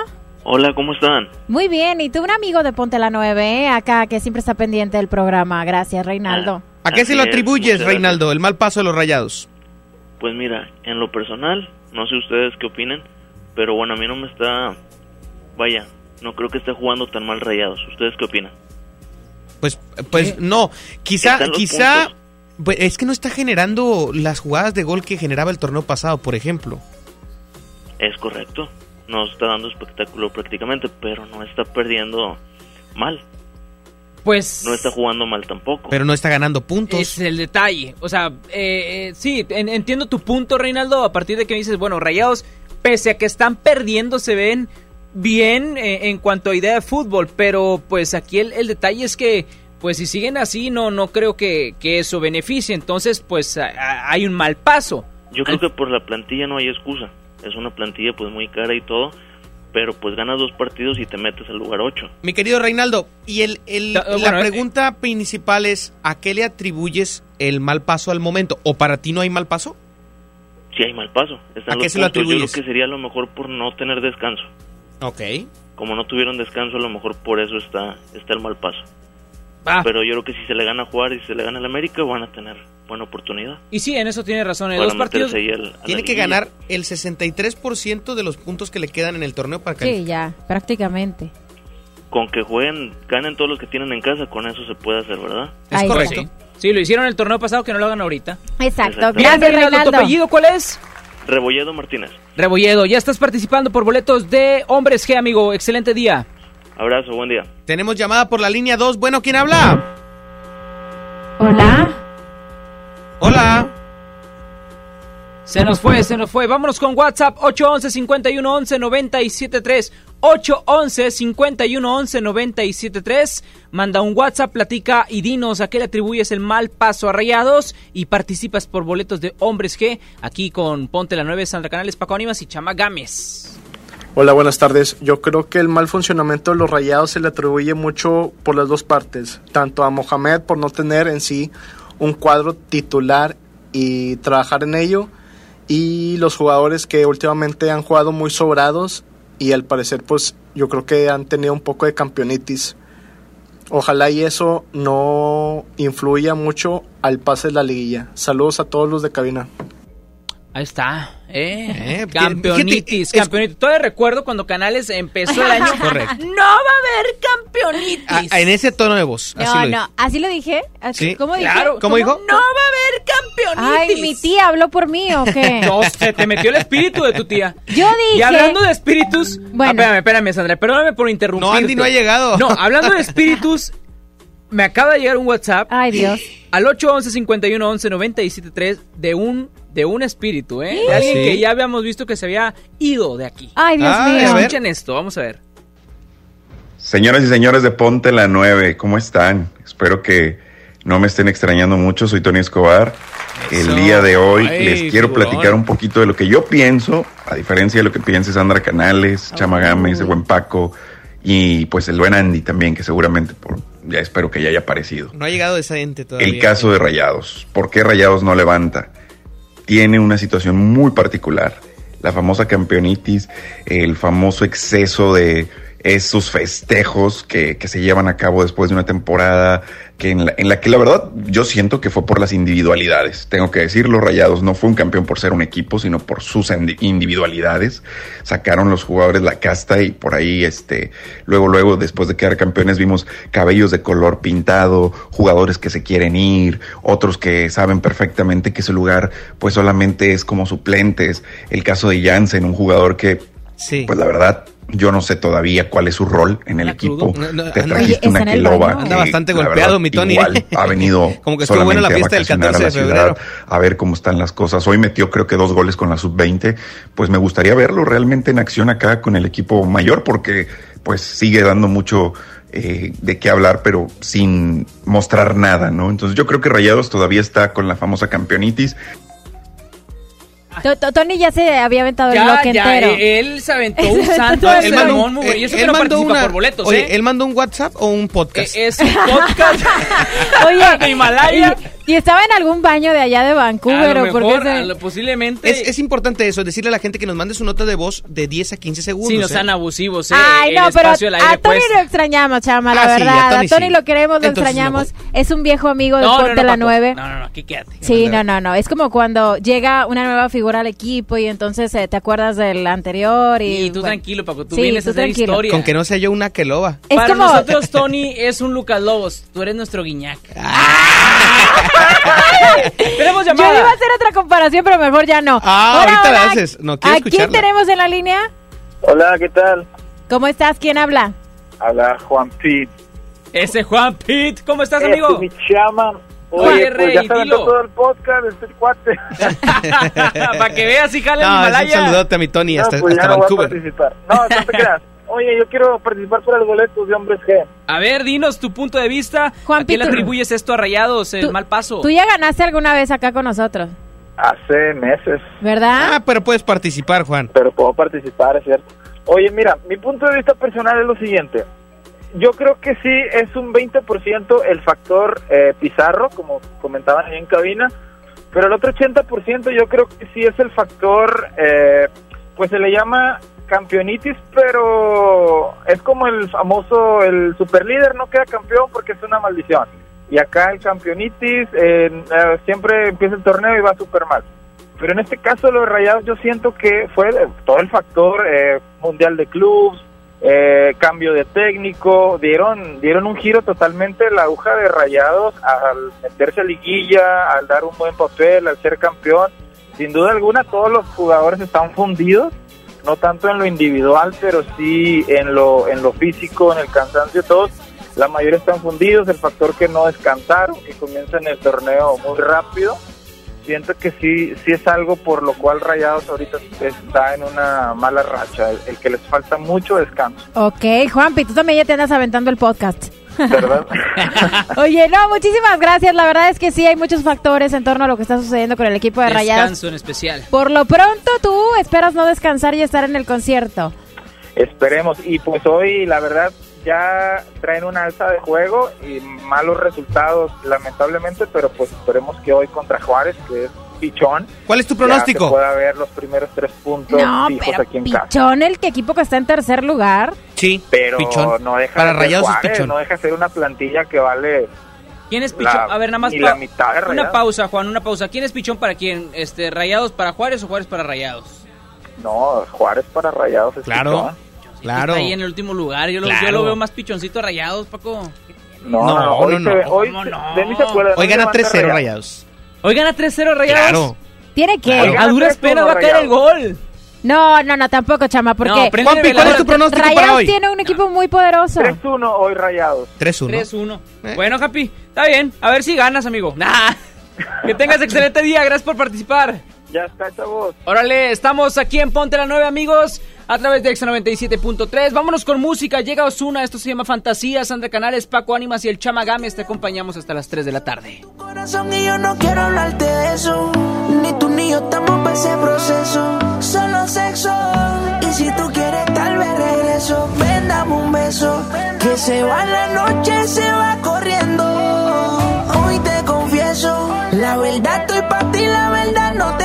Hola, ¿cómo están? Muy bien. Y tú, un amigo de Ponte la 9, ¿eh? acá, que siempre está pendiente del programa. Gracias, Reinaldo. ¿A qué se lo atribuyes, Reinaldo, el mal paso de los rayados? Pues mira, en lo personal, no sé ustedes qué opinen, pero bueno, a mí no me está... Vaya, no creo que esté jugando tan mal rayados. ¿Ustedes qué opinan? Pues, pues no. Quizá, quizá. puntos. pues, es que no está generando las jugadas de gol que generaba el torneo pasado, por ejemplo. Es correcto. No está dando espectáculo prácticamente, pero no está perdiendo mal. Pues No está jugando mal tampoco. Pero no está ganando puntos. es el detalle. O sea, eh, eh, sí, en- entiendo tu punto, Reinaldo, a partir de que me dices, bueno, Rayados, pese a que están perdiendo, se ven bien eh, en cuanto a idea de fútbol, pero pues aquí el, el detalle es que, pues si siguen así, no, no creo que, que eso beneficie. Entonces, pues a- a- hay un mal paso. Yo creo que por la plantilla no hay excusa. Es una plantilla pues muy cara y todo, pero pues ganas dos partidos y te metes al lugar 8. Mi querido Reinaldo, y el, el- la bueno, eh, pregunta principal es, ¿a qué le atribuyes el mal paso al momento? ¿O para ti no hay mal paso? Si hay mal paso. Están ¿A qué los se lo puntos. Yo creo atribuyes? que sería a lo mejor por no tener descanso. Ok. Como no tuvieron descanso, a lo mejor por eso está, está el mal paso. Ah. Pero yo creo que si se le gana a jugar y si se le gana al América, van a tener buena oportunidad. Y sí, en eso tiene razón. En dos partidos. la Tiene que ganar el 63% de los puntos que le quedan en el torneo para Sí, calificar. ya, prácticamente. Con que jueguen, ganen todos los que tienen en casa, con eso se puede hacer, ¿verdad? Es Ahí correcto. Sí, lo hicieron el torneo pasado, que no lo hagan ahorita. Exacto. Gracias, Reinaldo, ¿Tu apellido cuál es? Rebolledo Martínez. Rebolledo, ya estás participando por boletos de Hombres G, amigo. Excelente día. Abrazo, buen día. Tenemos llamada por la línea 2. Bueno, ¿quién habla? Hola. Hola. Se nos fue, se nos fue. Vámonos con WhatsApp 811 511 973 811 511 973 Manda un WhatsApp, platica y dinos a qué le atribuyes el mal paso a Rayados y participas por boletos de Hombres G aquí con Ponte la 9 Sandra Canales, Paco Ánimas y Chama Gámez. Hola, buenas tardes. Yo creo que el mal funcionamiento de los rayados se le atribuye mucho por las dos partes. Tanto a Mohamed por no tener en sí un cuadro titular y trabajar en ello. Y los jugadores que últimamente han jugado muy sobrados y al parecer pues yo creo que han tenido un poco de campeonitis. Ojalá y eso no influya mucho al pase de la liguilla. Saludos a todos los de cabina. Ahí está, ¿eh? Eh, campeonitis, fíjate, es- campeonitis. Todavía recuerdo cuando Canales empezó el año. Correcto. No va a haber campeonitis. Ah, en ese tono de voz. así No, lo no, así lo dije. Así- Sí. ¿Cómo dije? Claro. ¿Cómo dijo? No va a haber campeonitis. Ay, mi tía habló por mí o qué? No, se te metió el espíritu de tu tía. Yo dije. Y hablando de espíritus. Bueno. Ah, espérame, espérame, Sandra. Perdóname por interrumpir. No, Andy no ha llegado. No, hablando de espíritus. Me acaba de llegar un WhatsApp. Ay, Dios. Al 811 51 11 973 de un de un espíritu, ¿eh? De alguien Sí. que ya habíamos visto que se había ido de aquí. Ay, Dios Ah, mío. Escuchen esto, vamos a ver. Señoras y señores de Ponte la 9, ¿cómo están? Espero que no me estén extrañando mucho. Soy Tony Escobar. Eso. El día de hoy Ay, les quiero figurón. platicar un poquito de lo que yo pienso, a diferencia de lo que piense Sandra Canales, Chama Gámez, el buen Paco y pues el buen Andy también, que seguramente por, ya espero que ya haya aparecido. No ha llegado esa ente todavía. El caso de Rayados. ¿Por qué Rayados no levanta? Tiene una situación muy particular. La famosa campeonitis, el famoso exceso de esos festejos que, que se llevan a cabo después de una temporada que en, la, en la que la verdad yo siento que fue por las individualidades. Tengo que decirlo, Rayados no fue un campeón por ser un equipo, sino por sus indi- individualidades. Sacaron los jugadores la casta y por ahí, este, luego, luego, después de quedar campeones, vimos cabellos de color pintado, jugadores que se quieren ir, otros que saben perfectamente que ese lugar, pues solamente es como suplentes. El caso de Jansen, un jugador que, Sí. pues la verdad, yo no sé todavía cuál es su rol en el equipo. No, no, Te anda- trajiste Oye, una. Anda bastante golpeado, verdad, mi Tony. igual ha venido Como que estuvo buena la a fiesta del vacacionar a 14 de la ciudad, a ver cómo están las cosas. Hoy metió creo que dos goles con la sub-20. Pues me gustaría verlo realmente en acción acá con el equipo mayor porque pues sigue dando mucho eh, de qué hablar, pero sin mostrar nada, ¿no? Entonces yo creo que Rayados todavía está con la famosa campeonitis. To- to- Tony ya se había aventado el bloque ya, entero. eh, él se aventó un Él santo él mandó un- muy bueno. Y eso él que no mandó participa una- por boletos, Oye, ¿eh? ¿él mandó un WhatsApp o un podcast? Eh, Es un podcast Oye, de Himalaya. Y, estaba en algún baño de allá de A Vancouver lo mejor, se- a lo- posiblemente. Es, es importante eso, decirle a la gente que nos mande su nota de voz de 10 a 15 segundos. Sí, no ¿eh? sean abusivos, ¿eh? Ay, El no, pero espacio a Tony cuesta. lo extrañamos, chama, la Ah, sí, a verdad. Tony a Tony sí. lo queremos, lo Entonces, extrañamos. Es un viejo amigo de No, no, la Paco. 9. No, no, no, aquí quédate. Sí, no, no, no. Es como cuando llega una nueva figura al equipo y entonces eh, te acuerdas del anterior y... Y tú bueno. tranquilo, Paco, tú Sí, vienes tú a hacer tranquilo. historia. Con que no sea yo una que loba. Es Para como- nosotros, Tony es un Lucas Lobos. Tú eres nuestro guiñac. Tenemos Yo llamada. iba a hacer otra comparación, pero mejor ya no. Ah, ahorita la haces. No, quiero ¿A quién escucharla. tenemos en la línea? Hola, ¿qué tal? ¿Cómo estás? ¿Quién habla? Habla Juan Pete. Ese Juan Pete, ¿cómo estás, Este, amigo? mi chama. Oye, Oye, pues Rey, ya se todo el podcast, este cuate. Para que veas, hija, el No, un Himalaya. saludote a mi Tony, hasta, no, pues hasta ya no voy a Vancouver. participar. No, no te creas. Oye, yo quiero participar por los boletos de Hombres G. A ver, dinos tu punto de vista. Juan ¿A qué le atribuyes esto a Rayados, el mal paso? Tú ya ganaste alguna vez acá con nosotros, Hace meses. ¿verdad? Ah, pero puedes participar, Juan. Pero puedo participar, es cierto. Oye, mira, mi punto de vista personal es lo siguiente. Yo creo que sí es un 20% el factor eh, Pizarro, como comentaban ahí en cabina, pero el otro 80% yo creo que sí es el factor, eh, pues se le llama campeonitis, pero es como el famoso, el superlíder no queda campeón porque es una maldición. Y acá el campeonitis, eh, eh, siempre empieza el torneo y va súper mal. Pero en este caso los Rayados yo siento que fue todo el factor eh, mundial de clubs, eh, cambio de técnico, dieron dieron un giro totalmente la aguja de Rayados al meterse a liguilla, al dar un buen papel, al ser campeón. Sin duda alguna todos los jugadores están fundidos, no tanto en lo individual, pero sí en lo en lo físico, en el cansancio, todos la mayoría están fundidos, el factor que no descansaron, que comienzan el torneo muy rápido siento que sí sí es algo por lo cual Rayados ahorita está en una mala racha, el, que les falta mucho descanso, Ok, Juanpi, tú también ya te andas aventando el podcast. ¿Verdad? Oye, no, muchísimas gracias. La verdad es que sí hay muchos factores en torno a lo que está sucediendo con el equipo de Rayados. Descanso en especial. Por lo pronto, tú esperas no descansar y estar en el concierto. Esperemos. Y pues hoy, la verdad, ya traen una alza de juego y malos resultados, lamentablemente, pero pues esperemos que hoy contra Juárez, que es pichón. ¿Cuál es tu ya pronóstico? se pueda ver los primeros tres puntos No, fijos pero aquí en casa. Pichón, el que equipo que está en tercer lugar. Sí, Pero pichón. no deja Para de ser Rayados es pichón. no deja de ser una plantilla que vale ¿Quién es Pichón? La- a ver, nada más la mitad de Una Rayados. pausa, Juan, una pausa. ¿Quién es Pichón para quién? Este, ¿Rayados para Juárez o Juárez para Rayados? No, Juárez para Rayados es Claro, pichón. claro. Está ahí en el último lugar. Yo lo, Claro. yo lo veo más pichoncito a Rayados, Paco. No, No, no, hoy no, se- no. hoy ¿Cómo se- no? de mí se acuerda, Hoy gana levanta 3-0 Rayados. Hoy gana 3-0 Rayados. Claro. ¿Tiene que? Oiga, A duras 3-1 penas va a caer el gol. No, no, no, tampoco, chama, porque No, Juanpi, ¿cuál es tu pronóstico para Rayados hoy? tiene un equipo muy poderoso. 3-1 hoy Rayados. 3-1. 3-1. ¿Eh? Bueno, Happy, está bien. A ver si ganas, amigo. Nah. Que tengas excelente día. Gracias por participar. Ya está, chavos. Órale, estamos aquí en Ponte la 9, amigos, a través de Exa 97.3. Vámonos con música. Llega Osuna, esto se llama Fantasía. Sandra Canales, Paco Ánimas y el Chama Gámez te acompañamos hasta las 3 de la tarde. corazón y yo no quiero hablarte de eso. Ni tú ni yo estamos para ese proceso. Solo sexo. Y si tú quieres, tal vez regreso. Ven, dame un beso. Que se va la noche, se va corriendo. Hoy te confieso. La verdad estoy para ti, la verdad no te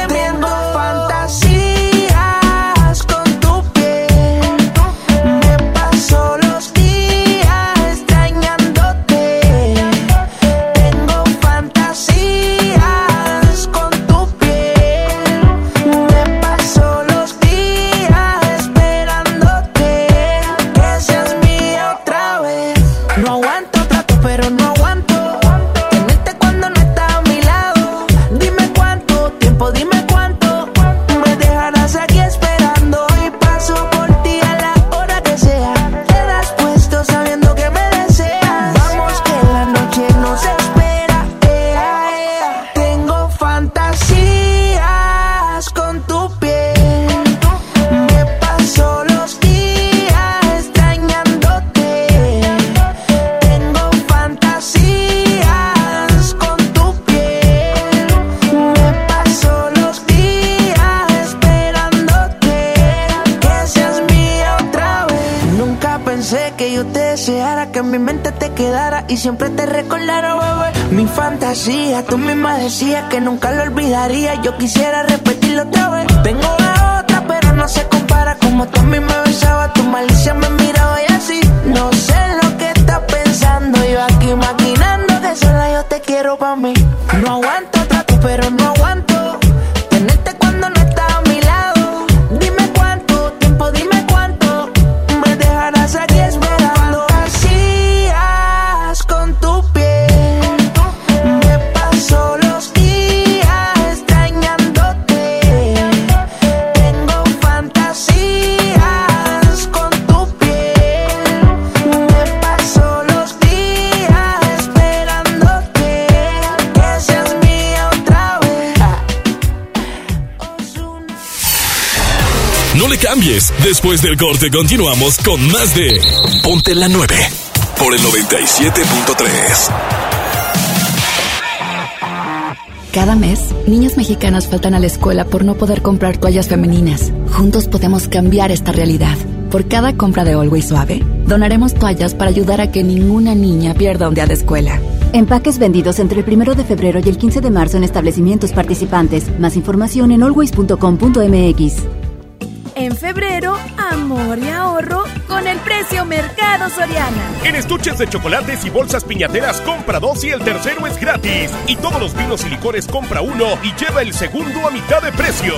mi mente te quedara y siempre te recordara, bebé. Mi fantasía, tú misma decías que nunca lo olvidaría. Yo quisiera repetirlo otra vez. Tengo la otra, pero no se compara. Como tú a mí me besaba, tu malicia me miraba cambies. Después del corte continuamos con más de Ponte la 9 por el 97.3. Cada mes, niñas mexicanas faltan a la escuela por no poder comprar toallas femeninas. Juntos podemos cambiar esta realidad. Por cada compra de Always Suave, donaremos toallas para ayudar a que ninguna niña pierda un día de escuela. Empaques vendidos entre el 1 de febrero y el 15 de marzo en establecimientos participantes. Más información en always.com.mx. En febrero, amor y ahorro con el precio Mercado Soriana. En estuches de chocolates y bolsas piñateras compra dos y el tercero es gratis. Y todos los vinos y licores compra uno y lleva el segundo a mitad de precio.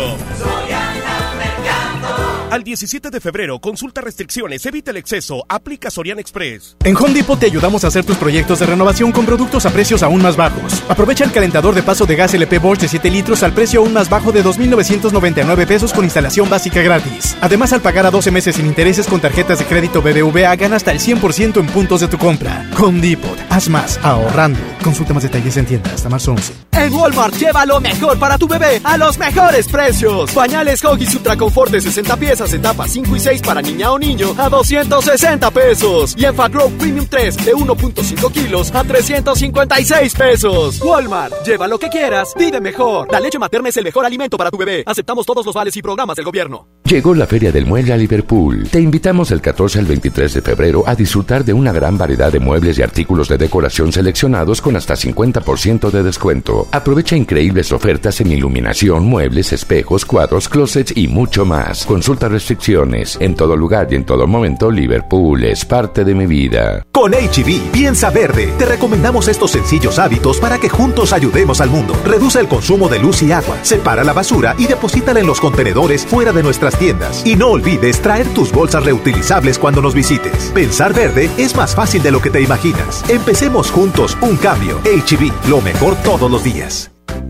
Al 17 de febrero, consulta restricciones, evita el exceso, aplica Sorian Express. En Home Depot te ayudamos a hacer tus proyectos de renovación con productos a precios aún más bajos. Aprovecha el calentador de paso de gas LP Bosch de 7 litros al precio aún más bajo de 2.999 pesos con instalación básica gratis. Además, al pagar a 12 meses sin intereses con tarjetas de crédito BBVA, gana hasta el 100% en puntos de tu compra. Home Depot, haz más ahorrando. Consulta más detalles en tienda hasta marzo 11. En Walmart lleva lo mejor para tu bebé a los mejores precios. Pañales Huggies Ultra Confort de 60 piezas etapas 5 y 6 para niña o niño a 260 pesos. Y en Grow Premium 3 de 1.5 kilos a 356 pesos. Walmart, lleva lo que quieras, vive mejor. La leche materna es el mejor alimento para tu bebé. Aceptamos todos los vales y programas del gobierno. Llegó la Feria del Mueble a Liverpool. Te invitamos el 14 al 23 de febrero a disfrutar de una gran variedad de muebles y artículos de decoración seleccionados con hasta 50% de descuento. Aprovecha increíbles ofertas en iluminación, muebles, espejos, cuadros, closets y mucho más. Consulta restricciones. En todo lugar y en todo momento, Liverpool es parte de mi vida. Con HB, e piensa verde. Te recomendamos estos sencillos hábitos para que juntos ayudemos al mundo. Reduce el consumo de luz y agua, separa la basura y deposítala en los contenedores fuera de nuestras tiendas. Y no olvides traer tus bolsas reutilizables cuando nos visites. Pensar verde es más fácil de lo que te imaginas. Empecemos juntos un cambio. HB, e lo mejor todos los días.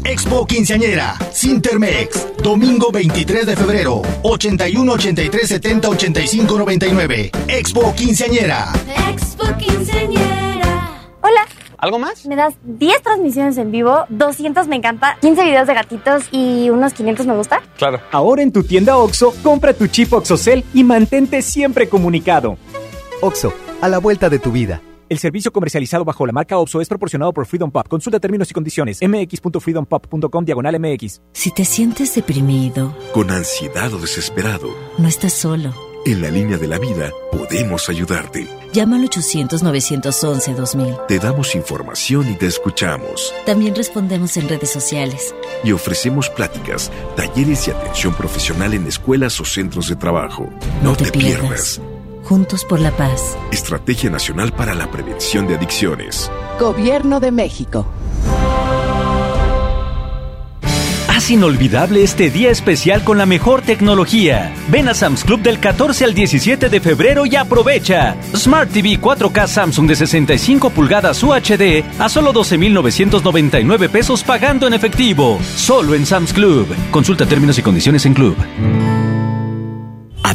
Expo Quinceañera, Sintermex, domingo 23 de febrero, 81 83 70 85 99. Expo Quinceañera. Expo Quinceañera. Hola. ¿Algo más? Me das 10 transmisiones en vivo, 200 me encanta, 15 videos de gatitos y unos 500 me gusta. Claro. Ahora en tu tienda OXO, compra tu chip OXOCEL y mantente siempre comunicado. OXO, a la vuelta de tu vida. El servicio comercializado bajo la marca OPSO es proporcionado por Freedom Pop. Consulta términos y condiciones. mx.freedompop.com diagonal mx. Si te sientes deprimido, con ansiedad o desesperado, no estás solo. En la línea de la vida podemos ayudarte. Llama al 800-911-2000. Te damos información y te escuchamos. También respondemos en redes sociales. Y ofrecemos pláticas, talleres y atención profesional en escuelas o centros de trabajo. No, te, pierdas. Juntos por la Paz. Estrategia Nacional para la Prevención de Adicciones. Gobierno de México. Haz inolvidable este día especial con la mejor tecnología. Ven a Sam's Club del 14 al 17 de febrero y aprovecha. Smart TV 4K Samsung de 65 pulgadas UHD a solo 12,999 pesos pagando en efectivo. Solo en Sam's Club. Consulta términos y condiciones en Club.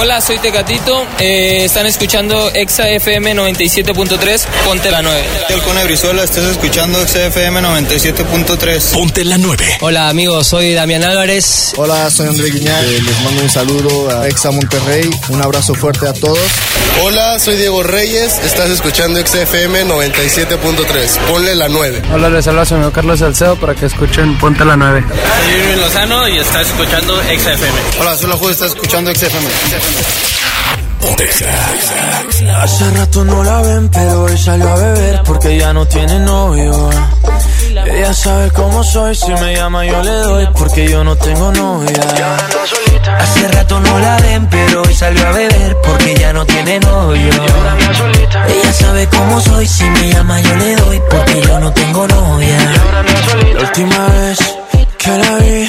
Hola, soy Tecatito. Eh, están escuchando Exa FM 97.3. Ponte la 9. El Brizuela, estás escuchando Exa FM 97.3. Ponte la 9. Hola, amigos. Soy Damián Álvarez. Hola, soy André Guiñal. Eh, les mando un saludo a Exa Monterrey. Un abrazo fuerte a todos. Hola, soy Diego Reyes. Estás escuchando Exa FM 97.3. Ponle la 9. Hola, les habla señor Carlos Salcedo para que escuchen Ponte la 9. Soy Irving Lozano y estás escuchando Exa FM. Hola, soy la Juez, estás escuchando XFM. Hace rato no la ven, pero hoy salió a beber porque ya no tiene novio. Ella sabe cómo soy, si me llama yo le doy, porque yo no tengo novia. Hace rato no la ven, pero hoy salió a beber porque ya no tiene novio. Ella sabe cómo soy, si me llama yo le doy porque yo no tengo novia. La última vez que la vi,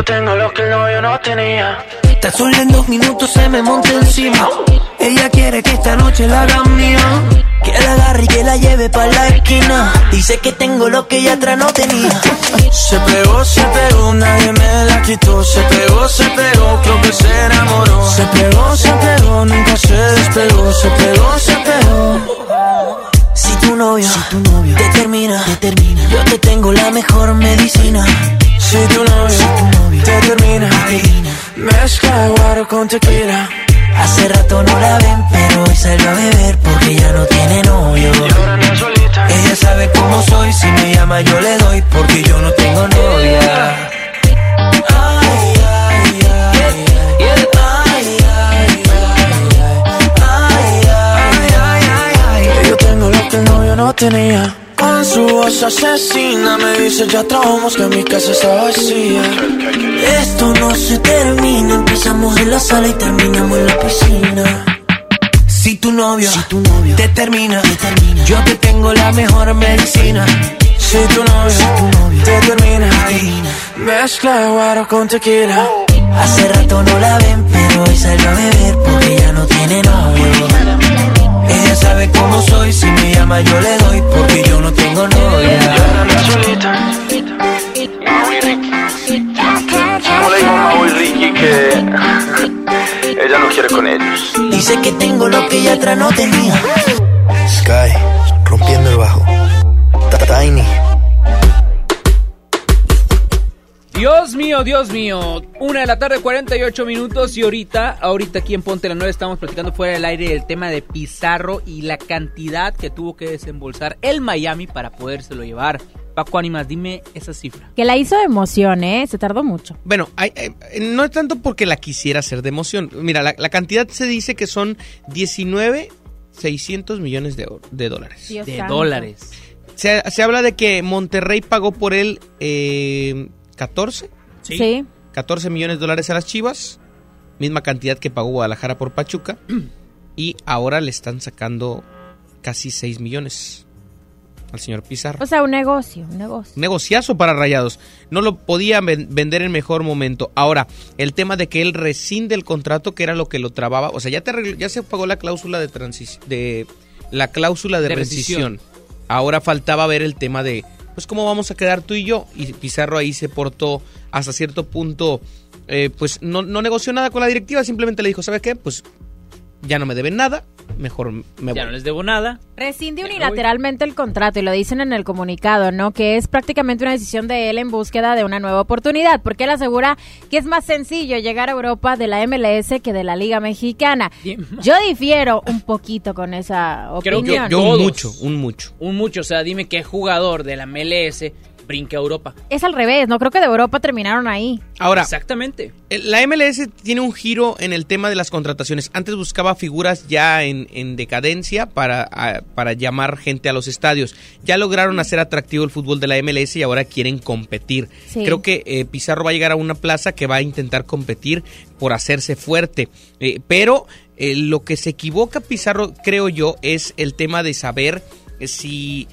yo tengo lo que el novio no tenía. Tan solo en dos minutos se me monta encima. Ella quiere que esta noche la haga mía. Que la agarre y que la lleve pa' la esquina. Dice que tengo lo que ella atrás no tenía. Se pegó, se pegó, nadie me la quitó. Se pegó, se pegó, creo que se enamoró. Se pegó, se pegó, nunca se despegó. Se pegó, se pegó. Si tu novio, te termina, te termina, yo te tengo la mejor medicina. Si tu novio, te termina, mezcla guaro con tequila. Hace rato no la ven, pero hoy salió a beber porque ya no tiene novio. Ella sabe cómo soy, si me llama yo le doy porque yo no tengo novia. Yo tengo lo que el novio no tenía. Su voz asesina me dice ya trabajamos que mi casa está vacía. Esto no se termina, empezamos en la sala y terminamos en la piscina. Si tu novio, te, termina, yo te tengo la mejor medicina. Si tu novio, te termina, mezcla guaro con tequila. Hace rato no la ven, pero hoy salió a beber porque ya no tiene novio. Sabe cómo soy, si me llama yo le doy porque yo no tengo novia. ¿Cómo le digo a Mau y Ricky que ella no quiere con ellos? Dice que tengo lo que ella atrás no tenía. Sky, rompiendo el bajo. Tiny. Dios mío, Dios mío. Una de la tarde, 48 minutos. Y ahorita, ahorita aquí en Ponte la 9 estamos platicando fuera del aire el tema de Pizarro y la cantidad que tuvo que desembolsar el Miami para podérselo llevar. Paco Ánimas, dime esa cifra. Que la hizo de emoción, ¿eh? Se tardó mucho. Bueno, hay- hay- no es tanto porque la quisiera hacer de emoción. Mira, la, la cantidad se dice que son 19, 600 millones de, de dólares. Dios De santo. dólares. Se, se habla de que Monterrey pagó por él eh, 14, Sí. Sí. 14 millones de dólares a las Chivas, misma cantidad que pagó Guadalajara por Pachuca, y ahora le están sacando casi 6 millones al señor Pizarro. O sea, un negocio, un negocio. negociazo para Rayados. No lo podía ven- vender en mejor momento. Ahora, el tema de que él rescinde el contrato, que era lo que lo trababa, o sea, ya te arregló- ya se pagó la cláusula de transición de la cláusula de, De rescisión. rescisión. Ahora faltaba ver el tema de pues cómo vamos a quedar tú y yo y Pizarro ahí se portó hasta cierto punto eh, pues no, no negoció nada con la directiva, simplemente le dijo, ¿sabes qué? Pues ya no me deben nada, mejor me voy. Ya no les debo nada. Rescinde unilateralmente el contrato y lo dicen en el comunicado, ¿no? Que es prácticamente una decisión de él en búsqueda de una nueva oportunidad, porque él asegura que es más sencillo llegar a Europa de la MLS que de la Liga Mexicana. Yo difiero un poquito con esa Creo opinión. que todos, un mucho, un mucho. Un mucho. O sea, dime qué jugador de la MLS brinca a Europa. Es al revés, no creo que de Europa terminaron ahí. Ahora, Exactamente. La MLS tiene un giro en el tema de las contrataciones. Antes buscaba figuras ya en, en decadencia para, a- para llamar gente a los estadios. Ya lograron hacer atractivo el fútbol de la MLS y ahora quieren competir. Sí. Creo que eh, Pizarro va a llegar a una plaza que va a intentar competir por hacerse fuerte. Eh, pero eh, lo que se equivoca Pizarro, creo yo, es el tema de saber eh, si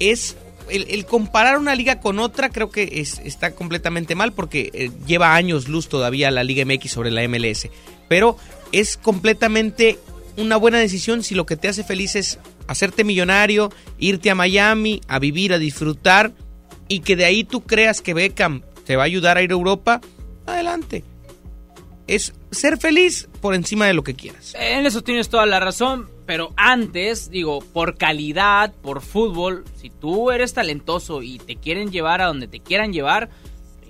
es el, el comparar una liga con otra creo que es, está completamente mal porque eh, lleva años luz todavía la Liga MX sobre la MLS. Pero es completamente una buena decisión si lo que te hace feliz es hacerte millonario, irte a Miami, a vivir, a disfrutar y que de ahí tú creas que Beckham te va a ayudar a ir a Europa, adelante. Es ser feliz por encima de lo que quieras. En eso tienes toda la razón, pero antes, digo, por calidad, por fútbol, si tú eres talentoso y te quieren llevar a donde te quieran llevar,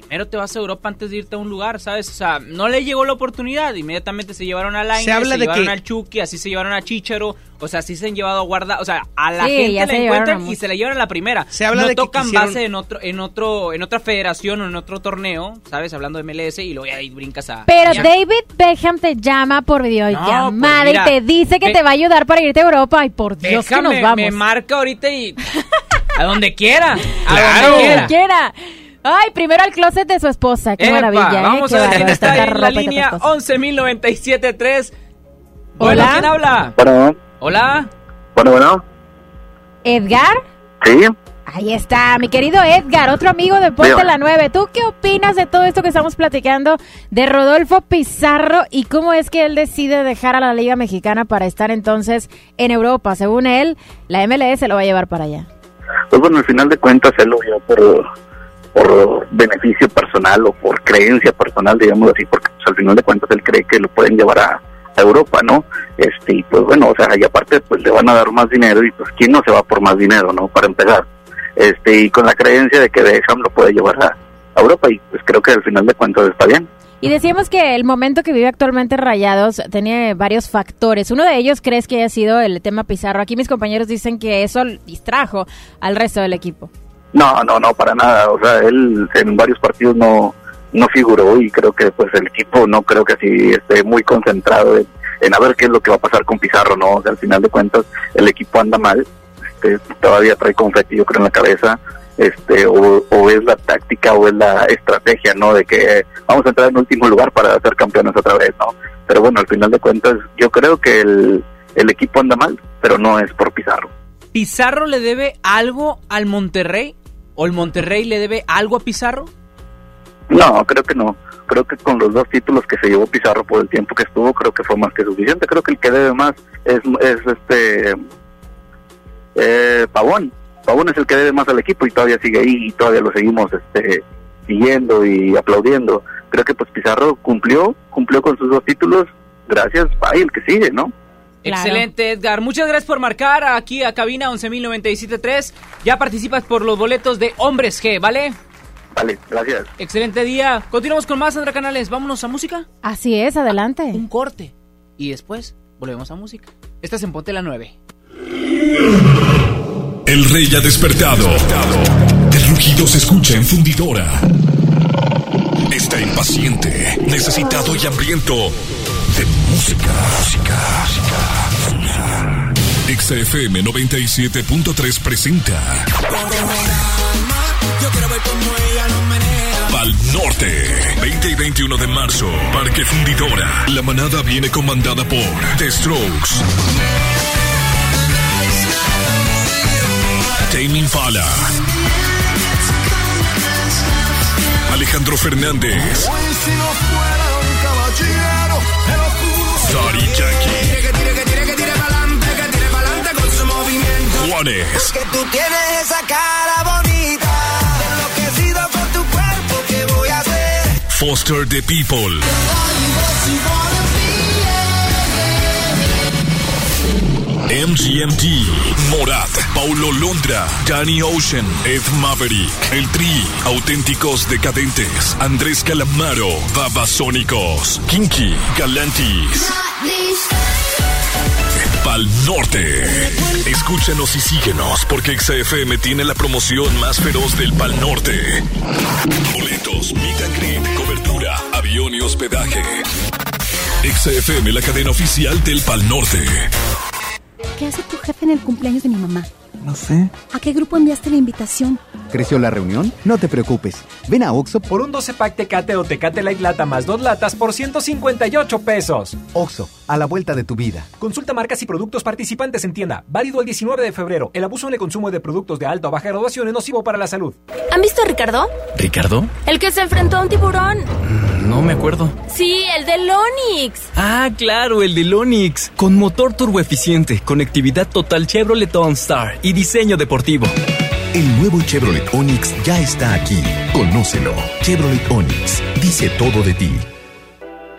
primero te vas a Europa antes de irte a un lugar, ¿sabes? O sea, no le llegó la oportunidad, inmediatamente se llevaron a Lainez, Se habla se de llevaron que- al Chucky, así se llevaron a Chicharo, o sea, así se han llevado a guardar, o sea, a la Sí, gente la encuentran y se la llevan a la primera. Se habla no de que tocan quisieron- base en otro en otro en otra federación o en otro torneo, ¿sabes? Hablando de MLS y luego ahí brincas a Pero ya. David Beckham te llama por videollamada No, pues mira, y te dice que Be- te va a ayudar para irte a Europa. Ay, por Dios, que nos me- vamos. me marca ahorita y a donde quiera, a Claro. donde quiera. Ay, primero al closet de su esposa. Qué Epa, maravilla, ¿eh? Vamos Qué a ver quién está ahí en la línea tantas cosas. 11.097.3. Hola. Hola, ¿quién habla? Bueno, Hola. bueno, bueno. ¿Edgar? Sí. Ahí está, mi querido Edgar, otro amigo de Ponte Dígame. la 9. ¿Tú qué opinas de todo esto que estamos platicando de Rodolfo Pizarro y cómo es que él decide dejar a la Liga Mexicana para estar entonces en Europa? Según él, la MLS lo va a llevar para allá. Pues bueno, al final de cuentas él lo vio por, por beneficio personal o por creencia personal, digamos así, porque pues, al final de cuentas él cree que lo pueden llevar a, Europa, ¿no? Este, y pues bueno, o sea, y aparte pues le van a dar más dinero y pues quién no se va por más dinero, ¿no? Para empezar. Este, y con la creencia de que Beckham lo puede llevar a, Europa y pues creo que al final de cuentas está bien. Y decíamos que el momento que vive actualmente Rayados tiene varios factores. Uno de ellos crees que haya sido el tema Pizarro. Aquí mis compañeros dicen que eso distrajo al resto del equipo. No, no, no, para nada. O sea, él en varios partidos no, no figuró y creo que pues el equipo no creo que así esté muy concentrado en, en a ver qué es lo que va a pasar con Pizarro, ¿no? O sea, al final de cuentas el equipo anda mal, este, todavía trae confeti yo creo en la cabeza, este, o, o es la táctica o es la estrategia, ¿no? De que vamos a entrar en último lugar para ser campeones otra vez, ¿no? Pero bueno, al final de cuentas yo creo que el, el equipo anda mal, pero no es por Pizarro. ¿Pizarro le debe algo al Monterrey? ¿O el Monterrey le debe algo a Pizarro? No, creo que no. Creo que con los dos títulos que se llevó Pizarro por el tiempo que estuvo, creo que fue más que suficiente. Creo que el que debe más es, es este eh, Pavón. Pavón es el que debe más al equipo y todavía sigue ahí y todavía lo seguimos este siguiendo y aplaudiendo. Creo que pues Pizarro cumplió, cumplió con sus dos títulos. Gracias, bye, el que sigue, ¿no? Excelente, Edgar. Muchas gracias por marcar aquí a cabina 11.097.3. Ya participas por los boletos de Hombres G, ¿vale? Vale, gracias. Excelente día. Continuamos con más, Sandra Canales. Vámonos a música. Así es, adelante. Un corte. Y después volvemos a música. Estás en Ponte la 9. El rey ha despertado. El rugido se escucha en fundidora. Está impaciente, necesitado y hambriento de música. XFM 97.3 presenta Pal Norte, 20 y 21 de marzo, Parque Fundidora. La manada viene comandada por The Strokes. Tame Impala. Alejandro Fernández. Juanes. Que tú tienes esa cara bonita. Enloquecido con tu cuerpo, ¿qué voy a hacer? Foster the People. MGMT, Morat, Paulo Londra, Danny Ocean, Ed Maverick, El Tri, Auténticos Decadentes, Andrés Calamaro, Babasónicos, Kinky, Galantis. Pal Norte. Escúchanos y síguenos porque XFM tiene la promoción más feroz del Pal Norte. Boletos, meet and greet, cobertura, avión y hospedaje. XFM, la cadena oficial del Pal Norte. ¿Qué hace tu jefe en el cumpleaños de mi mamá? No sé. ¿A qué grupo enviaste la invitación? ¿Creció la reunión? No te preocupes. Ven a Oxo por un 12 pack Tecate o Tecate Light Lata más dos latas por 158 pesos. Oxo, a la vuelta de tu vida. Consulta marcas y productos participantes en tienda. Válido el 19 de febrero. El abuso en el consumo de productos de alta o baja graduación es nocivo para la salud. ¿Han visto a Ricardo? ¿Ricardo? El que se enfrentó a un tiburón. Mm, no me acuerdo. Sí, el del Onix. Ah, claro, el del Onix. Con motor turboeficiente, conectividad total Chevrolet OnStar y diseño deportivo. El nuevo Chevrolet Onix ya está aquí. Conócelo. Chevrolet Onix dice todo de ti.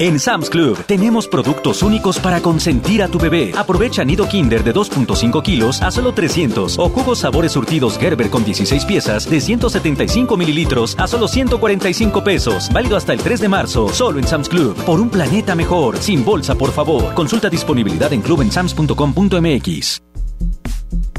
En Sam's Club tenemos productos únicos para consentir a tu bebé. Aprovecha nido Kinder de 2.5 kilos a solo 300 o jugos sabores surtidos Gerber con 16 piezas de 175 mililitros a solo 145 pesos. Válido hasta el 3 de marzo, solo en Sam's Club. Por un planeta mejor, sin bolsa, por favor. Consulta disponibilidad en clubensams.com.mx.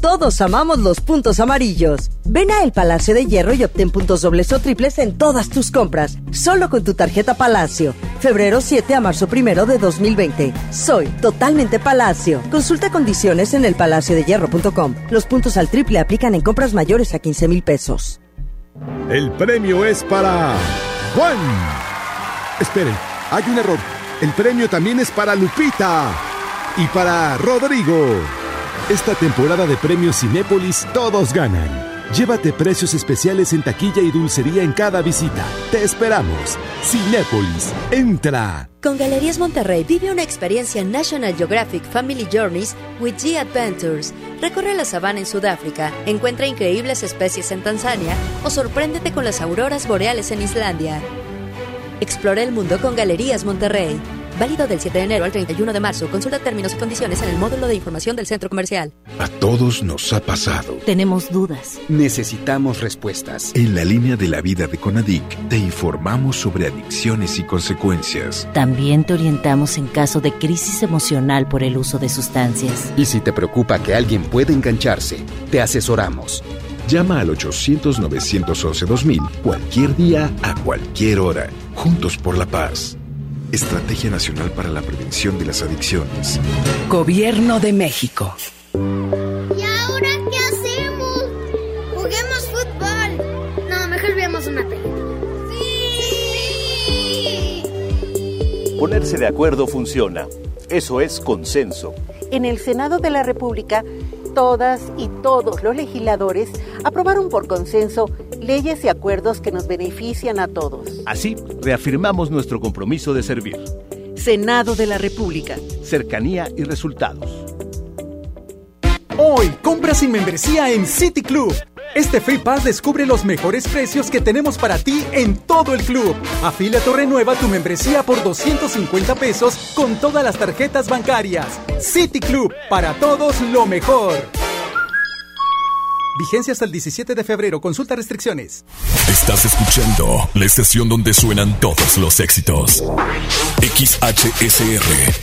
Todos amamos los puntos amarillos. Ven a El Palacio de Hierro y obtén puntos dobles o triples en todas tus compras, solo con tu tarjeta Palacio. Febrero 7 a marzo 1 de 2020. Soy totalmente Palacio. Consulta condiciones en elpalaciodehierro.com. Los puntos al triple aplican en compras mayores a 15 mil pesos. El premio es para Juan. Esperen, hay un error. El premio también es para Lupita y para Rodrigo. Esta temporada de premios Cinépolis todos ganan. Llévate precios especiales en taquilla y dulcería en cada visita. Te esperamos. Cinépolis, entra. Con Galerías Monterrey vive una experiencia National Geographic Family Journeys with G Adventures. Recorre la sabana en Sudáfrica, encuentra increíbles especies en Tanzania o sorpréndete con las auroras boreales en Islandia. Explora el mundo con Galerías Monterrey. Válido del 7 de enero al 31 de marzo. Consulta términos y condiciones en el módulo de información del centro comercial. A todos nos ha pasado. Tenemos dudas. Necesitamos respuestas. En la línea de la vida de Conadic te informamos sobre adicciones y consecuencias. También te orientamos en caso de crisis emocional por el uso de sustancias. Y si te preocupa que alguien pueda engancharse, te asesoramos. Llama al 800-911-2000 cualquier día, a cualquier hora. Juntos por la paz. Estrategia Nacional para la Prevención de las Adicciones. Gobierno de México. ¿Y ahora qué hacemos? Juguemos fútbol. No, mejor veamos una película. ¡Sí! Ponerse de acuerdo funciona. Eso es consenso. En el Senado de la República, todas y todos los legisladores aprobaron por consenso leyes y acuerdos que nos benefician a todos. Así, reafirmamos nuestro compromiso de servir. Senado de la República. Cercanía y resultados. Hoy, compra sin membresía en City Club. Este Free Pass descubre los mejores precios que tenemos para ti en todo el club. Afíliate o renueva tu membresía por 250 pesos con todas las tarjetas bancarias. City Club, para todos lo mejor. Vigencia hasta el 17 de febrero. Consulta restricciones. Estás escuchando la estación donde suenan todos los éxitos. XHSR.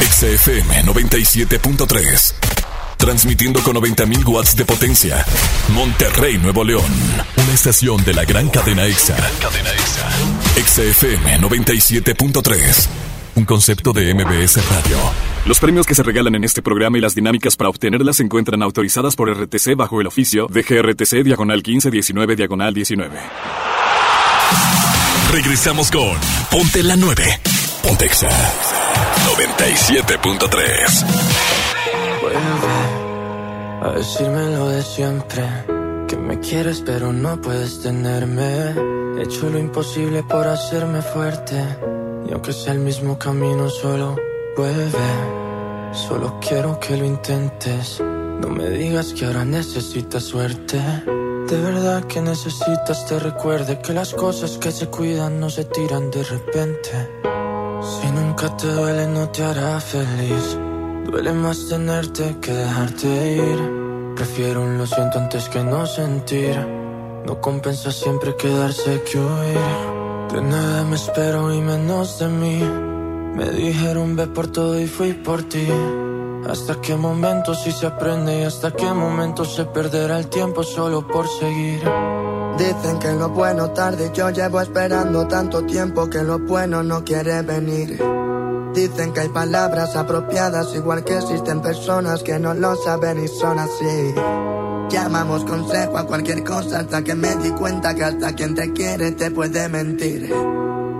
XFM 97.3. Transmitiendo con 90.000 watts de potencia. Monterrey, Nuevo León. Una estación de la gran cadena EXA. Cadena EXA. XFM 97.3. Un concepto de MBS Radio. Los premios que se regalan en este programa y las dinámicas para obtenerlas se encuentran autorizadas por RTC bajo el oficio de GRTC Diagonal 1519 Diagonal 19. Regresamos con Ponte la 9. Pontexa 97.3. Vuelve a decirme lo de siempre. Que me quieres pero no puedes tenerme. He hecho lo imposible por hacerme fuerte. Y aunque sea el mismo camino, solo vuelve. Solo quiero que lo intentes. No me digas que ahora necesitas suerte. De verdad que necesitas te recuerde que las cosas que se cuidan no se tiran de repente. Si nunca te duele no te hará feliz. Duele más tenerte que dejarte ir. Prefiero un lo siento antes que no sentir. No compensa siempre quedarse que huir. De nada me espero y menos de mí. Me dijeron ve por todo y fui por ti. Hasta qué momento si se aprende y hasta qué momento se perderá el tiempo solo por seguir. Dicen que lo bueno tarde, yo llevo esperando tanto tiempo que lo bueno no quiere venir. Dicen que hay palabras apropiadas, igual que existen personas que no lo saben y son así. Llamamos consejo a cualquier cosa hasta que me di cuenta que hasta quien te quiere te puede mentir.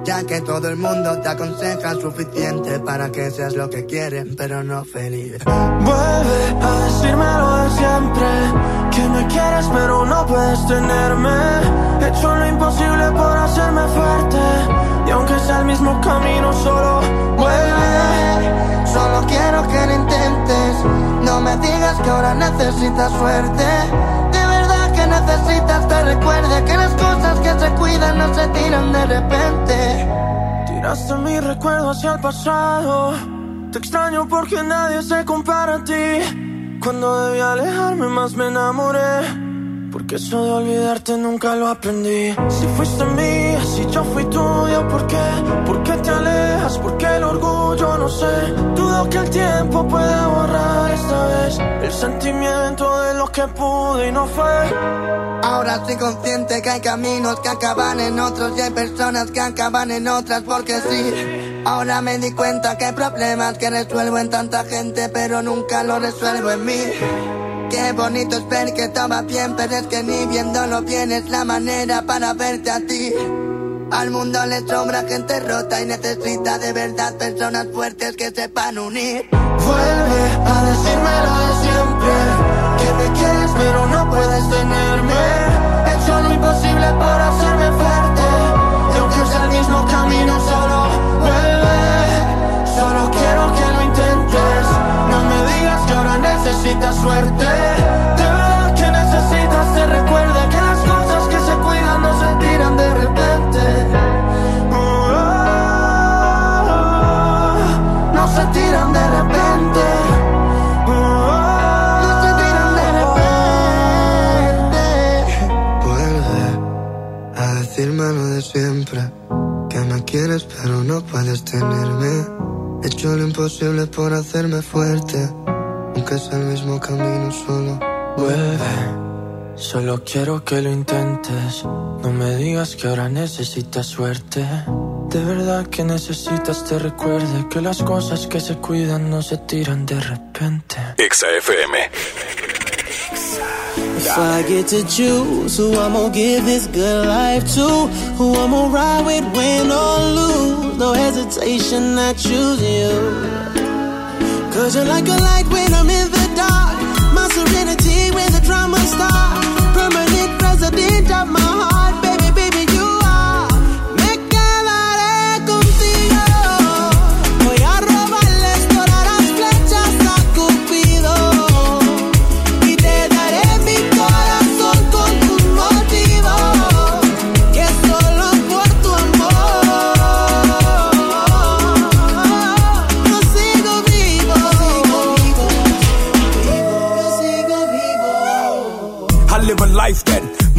Ya que todo el mundo te aconseja suficiente para que seas lo que quieren, pero no feliz. Vuelve a decirme lo de siempre. Que me quieres, pero no puedes tenerme. He hecho lo imposible por hacerme fuerte. Y aunque sea el mismo camino, solo vuelve. Solo quiero que lo intentes. No me digas que ahora necesitas suerte. De verdad que necesitas te recuerde que las cosas que se cuidan no se tiran de repente. Tiraste mi recuerdo hacia el pasado. Te extraño porque nadie se compara a ti. Cuando debí alejarme más me enamoré. Porque eso de olvidarte nunca lo aprendí. Si fuiste mía, si yo fui tuyo, ¿por qué? ¿Por qué te alejas? ¿Por qué el orgullo? No sé. Dudo que el tiempo pueda borrar esta vez el sentimiento de lo que pude y no fue. Ahora estoy consciente que hay caminos que acaban en otros y hay personas que acaban en otras porque sí. Ahora me di cuenta que hay problemas que resuelvo en tanta gente pero nunca lo resuelvo en mí. Qué bonito es ver que todo bien, pero es que ni viéndolo bien es la manera para verte a ti. Al mundo le sobra gente rota y necesita de verdad personas fuertes que sepan unir. Vuelve a decirme lo de siempre. Que me quieres pero no puedes tenerme. He hecho lo imposible por hacerme fuerte. Y aunque sea el mismo camino, necesitas suerte. De verdad que necesitas te recuerde que las cosas que se cuidan no se tiran de repente. No se tiran de repente. No se tiran de repente. Vuelve a decirme lo de siempre. Que me quieres pero no puedes tenerme. He hecho lo imposible por hacerme fuerte. Aunque sea el mismo camino solo. Vuelve. Solo quiero que lo intentes. No me digas que ahora necesitas suerte. De verdad que necesitas te recuerde que las cosas que se cuidan no se tiran de repente. Exa FM. If I get to choose who I'm gonna give this good life to, who I'm gonna ride with, win or lose, no hesitation, I choose you. Cause you're like a light when I'm in the dark, my serenity when the drama starts, permanent resident of my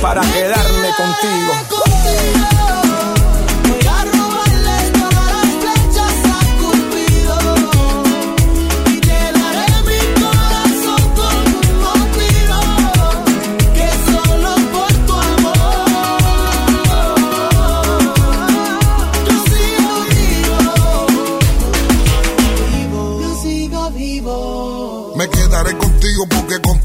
para quedarme contigo.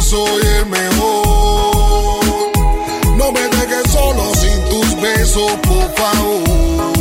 soy el mejor. No me dejes solo sin tus besos, por favor.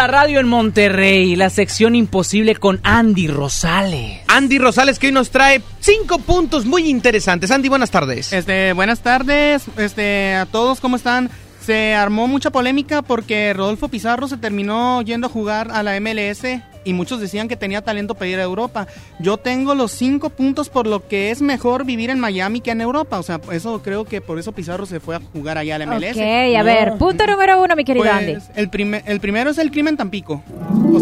La radio en Monterrey, la sección imposible con Andy Rosales. Andy Rosales que hoy nos trae cinco puntos muy interesantes. Andy, buenas tardes. Este, buenas tardes, este, a todos, ¿cómo están? Se armó mucha polémica porque Rodolfo Pizarro se terminó yendo a jugar a la MLS y muchos decían que tenía talento para ir a Europa. Yo tengo los cinco puntos por lo que es mejor vivir en Miami que en Europa. O sea, eso creo que por eso Pizarro se fue a jugar allá a la MLS. Ok, a ver, punto número uno, mi querido Pues, Andy. El, primer, el primero es el clima en Tampico.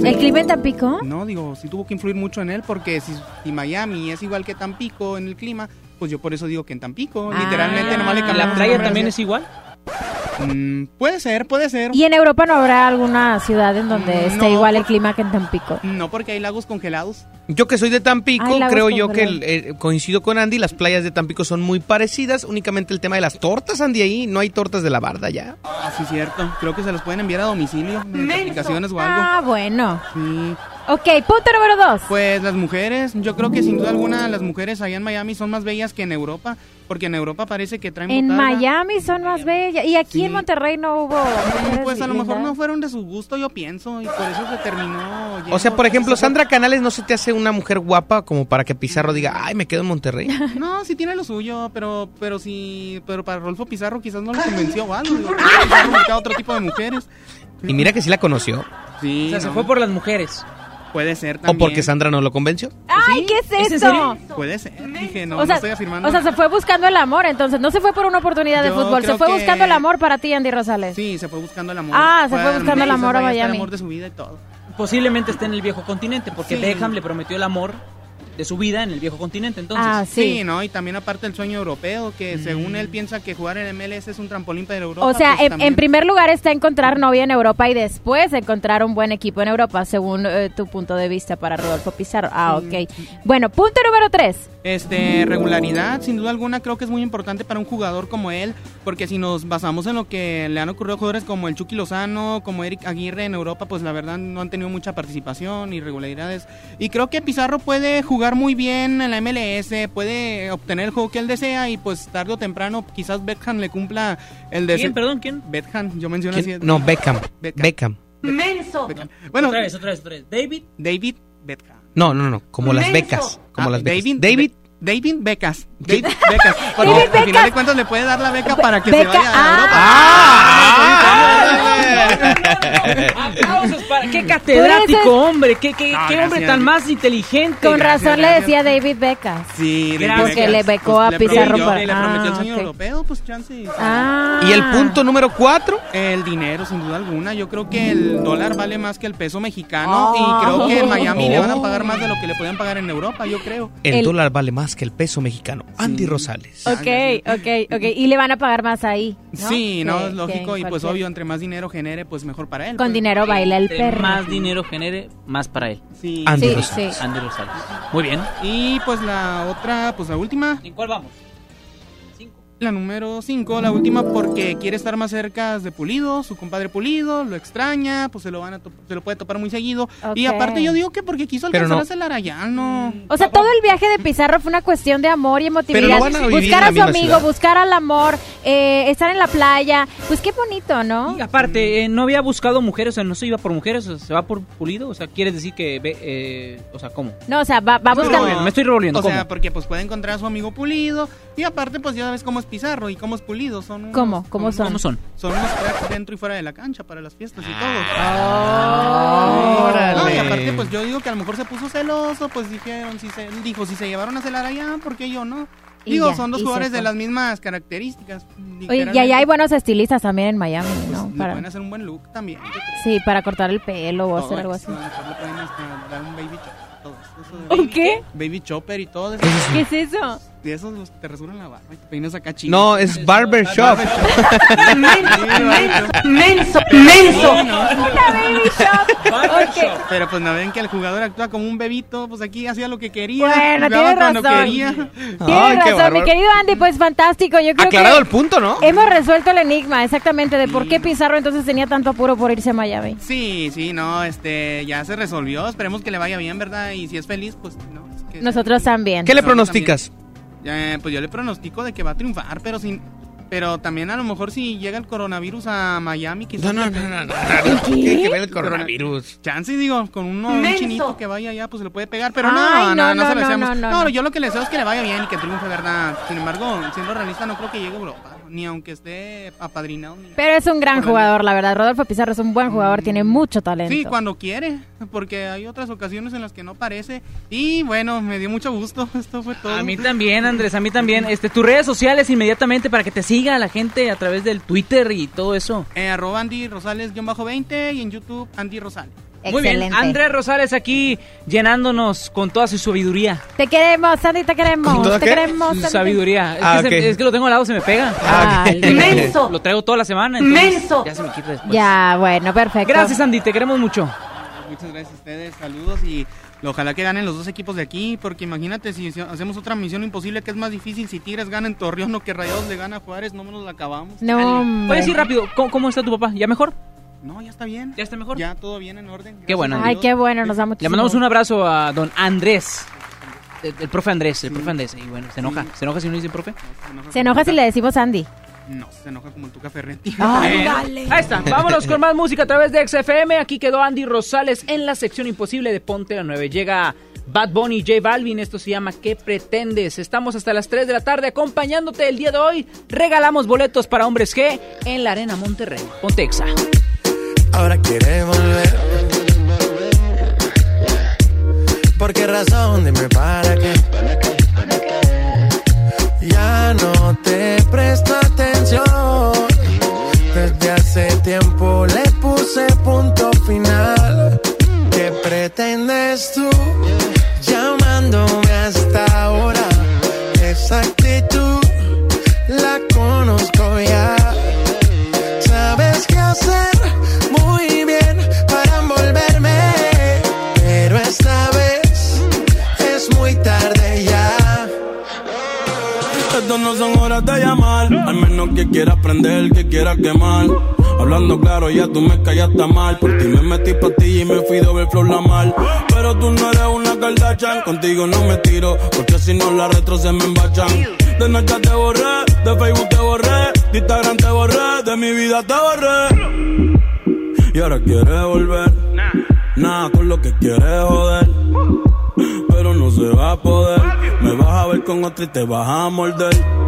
¿El clima en Tampico? No, digo, sí tuvo que influir mucho en él porque si, si Miami es igual que Tampico en el clima, pues yo por eso digo que en Tampico, Ah. literalmente nomás le cambiamos ¿La el playa también es igual? Mm, puede ser, puede ser. ¿Y en Europa no habrá alguna ciudad en donde esté No. igual el clima que en Tampico? No, porque hay lagos congelados. Yo que soy de Tampico, Ay, creo yo que el- eh, coincido con Andy, las playas de Tampico son muy parecidas, únicamente el tema de las tortas, Andy, ahí no hay tortas de la barda ya. Ah, sí, cierto. Creo que se los pueden enviar a domicilio, mediante aplicaciones o algo. Ah, bueno. Sí. Ok, punto número dos. Pues las mujeres, yo creo que sin duda alguna las mujeres allá en Miami son más bellas que en Europa, porque en Europa parece que traen En botarga. Miami son más bellas. Y aquí en Monterrey no hubo. Pues a lo mejor no fueron de su gusto, yo pienso, y por eso se terminó. O sea, por ejemplo, Sandra Canales no se te hace una mujer guapa como para que Pizarro diga, ay, me quedo en Monterrey. No, sí tiene lo suyo, pero pero sí, pero para Rolfo Pizarro quizás no lo convenció o algo. Digo, otro tipo de mujeres. Y mira que sí la conoció. Sí, O sea, se fue por las mujeres. Puede ser O también. porque Sandra no lo convenció. ¡Ay, qué es ¿Es en esto! Puede ser, dije, no, o, sea, no estoy afirmando. o sea, se fue buscando el amor, entonces no se fue por una oportunidad de Yo fútbol, se fue que- buscando el amor para ti, Andy Rosales. Sí, se fue buscando el amor. Ah, se fue buscando el amor a vaya estar el Miami. amor de su vida y todo. Posiblemente esté en el viejo continente, porque Sí. Beckham le prometió el amor de su vida en el viejo continente, entonces. Ah, sí. ¿no? Y también aparte el sueño europeo, que según él piensa que jugar en MLS es un trampolín para Europa. O sea, pues en, también- en primer lugar está encontrar novia en Europa y después encontrar un buen equipo en Europa, según eh, tu punto de vista para Rodolfo Pizarro. Ah, ok. Bueno, punto número tres. Este, regularidad, sin duda alguna, creo que es muy importante para un jugador como él, porque si nos basamos en lo que le han ocurrido a jugadores como el Chucky Lozano, como Eric Aguirre en Europa, pues la verdad no han tenido mucha participación y regularidades. Y creo que Pizarro puede jugar muy bien en la MLS, puede obtener el juego que él desea y pues tarde o temprano quizás Beckham le cumpla el deseo. ¿Quién, perdón, quién? Beckham, yo mencioné ¿Quién? así. No, Beckham. Beckham. ¡Menso! Bueno, otra vez, otra vez, otra vez. David. David Beckham. No, no, no, como las Menso. becas. Como Ah, las becas. David, David. David Becas. David Becas. Porque David al final Becas. de cuentas le puede dar la beca para que Beca- se vaya a ah. Europa. Aplausos para! ¡Qué catedrático, eso hombre! ¡Qué, qué, No, qué hombre tan más inteligente! Con Gracias, razón le decía David Becas. Sí, Gracias. Porque le becó a le Pizarro prometió- para- Le prometió el Ah, sueño ok. europeo, pues chance. Ah. Y el punto número cuatro. El dinero, sin duda alguna. Yo creo que el dólar vale más que el peso mexicano. Oh. Y creo que en Miami le van a pagar más de lo que le podían pagar en Europa, yo creo. El, El- dólar vale más que el peso mexicano. Andy Rosales. Ok, ok, ok. Y le van a pagar más ahí. ¿no? Sí, no, es lógico. Y pues obvio, entre más dinero genere, pues mejor para él. Con pues. dinero baila el Entre perro. más dinero genere, más para él. Sí. Andy Sí, Rosales. sí. Andy Rosales. Muy bien. Y pues la otra, pues la última. ¿En cuál vamos? La número 5, la última porque quiere estar más cerca de Pulido, su compadre Pulido, lo extraña, pues se lo van a se lo puede topar muy seguido. Y aparte yo digo que porque quiso alcanzar no. a Celarayano. O sea, todo el viaje de Pizarro fue una cuestión de amor y emotividad. Pero no van a vivir buscar a su amigo, ciudad. buscar al amor, eh, estar en la playa. Pues qué bonito, ¿no? Y aparte, eh, no había buscado mujeres, o sea, no se iba por mujeres, o sea, se va por pulido. O sea, ¿quieres decir que ve, eh, o sea, cómo? No, o sea, va, va No, buscando. me estoy revolviendo, O ¿cómo? sea, porque pues puede encontrar a su amigo Pulido y aparte pues ya ves cómo es Pizarro y cómo es Pulido. Son unos- ¿Cómo? ¿Cómo son? ¿Cómo son? Son unos cracks dentro y fuera de la cancha para las fiestas y todo. Órale. No, y aparte pues yo digo que a lo mejor se puso celoso, pues dijeron, si se, dijo, si se llevaron a celar allá, ¿por qué yo no? Digo, ya, son dos jugadores de las mismas características. Oye, y allá hay buenos estilistas también en Miami, ¿no? Le Para, pueden hacer un buen look también. sí, para cortar el pelo o Todo hacer algo así. pueden hasta dar un baby chopper, todo eso, eso de ¿Un baby- qué? Baby chopper y todo eso. ¿Qué es eso? De esos los te rasuran la barba y te peinas acá chido. No, es barber shop. ¡Menso! ¡Menso! Una baby shop. Ok. Pero pues no ven que el jugador actúa como un bebito, pues aquí hacía lo que quería. Bueno, jugaba tienes cuando razón. quería. Tienes razón, mi querido Andy, pues fantástico. Yo creo Aclarado que el punto, ¿no? hemos resuelto el enigma exactamente de por qué Pizarro entonces tenía tanto apuro por irse a Miami. Sí, sí, no, este, ya se resolvió. Esperemos que le vaya bien, ¿verdad? Y si es feliz, pues no. es que- Nosotros también. ¿Qué le pronosticas? Eh, pues yo le pronostico de que va a triunfar, pero sin. Pero también a lo mejor si llega el coronavirus a Miami, quizás. No, no, no, no, no, no. ¿Qué tiene que ver el coronavirus? Chance, digo, con uno, un chinito que vaya allá, pues se le puede pegar. Pero Ay, no, no, no, no, no, se lo no, deseamos. no, No, no, no. yo lo que le deseo es que le vaya bien y que triunfe, ¿verdad? Sin embargo, siendo realista, no creo que llegue a Europa. Ni aunque esté apadrinado. Ni Pero es un gran jugador, la verdad. Rodolfo Pizarro es un buen jugador, tiene mucho talento. Sí, cuando quiere, porque hay otras ocasiones en las que no parece. Y bueno, me dio mucho gusto. Esto fue todo. A mí también, Andrés, a mí también. Este, tus redes sociales inmediatamente para que te siga la gente a través del Twitter y todo eso. Eh, arroba Andy Rosales-20 y en YouTube Andy Rosales. Muy bien, Andrés Rosales aquí llenándonos con toda su sabiduría. Te queremos, Sandy, te queremos. ¿Con toda te qué? queremos. Su Sandy. sabiduría. Es, Ah, que se- ok. es que lo tengo al lado, se me pega. Ah, ok. Lo- Menso. Lo traigo toda la semana. entonces Menso. Ya se me quita después. Ya, bueno, perfecto. Gracias, Andy, te queremos mucho. Muchas gracias a ustedes, saludos y ojalá que ganen los dos equipos de aquí, porque imagínate si hacemos otra misión imposible que es más difícil, si Tigres gana en Torreón o que Rayados le gana a Juárez, no nos la acabamos. No, hombre. Oye, sí, rápido, ¿cómo, cómo está tu papá? ¿Ya mejor? No, ya está bien. ¿Ya está mejor? Ya todo bien en orden. Qué bueno. Ay, qué bueno, nos da mucho Le mandamos un abrazo a don Andrés. El, el profe Andrés, el profe Andrés. Y bueno, se enoja. ¿Se enoja si no dice profe? Se enoja si le decimos Andy. No, se enoja como el Tuca Ferretti. Ay, dale. Ahí está. Vámonos con más música a través de XFM. Aquí quedó Andy Rosales en la sección imposible de Ponte la 9. Llega Bad Bunny y J Balvin. Esto se llama ¿Qué pretendes? Estamos hasta las 3 de la tarde acompañándote el día de hoy. Regalamos boletos para Hombres G en la Arena Monterrey. Ponte Exa. Ahora quiere volver. ¿Por qué razón? Dime para qué. Ya no te presto atención. Desde hace tiempo le puse punto final. ¿Qué pretendes tú al menos que quiera aprender, que quiera quemar. Hablando claro, ya tú me callaste mal. Por ti me metí pa' ti y me fui ver flor la mal. Pero tú no eres una Kardashian, contigo no me tiro, porque si no la retro se me embachan. De noche te borré, de Facebook te borré, de Instagram te borré, de mi vida te borré. Y ahora quieres volver, nada con lo que quieres joder. Pero no se va a poder, me vas a ver con otra y te vas a morder.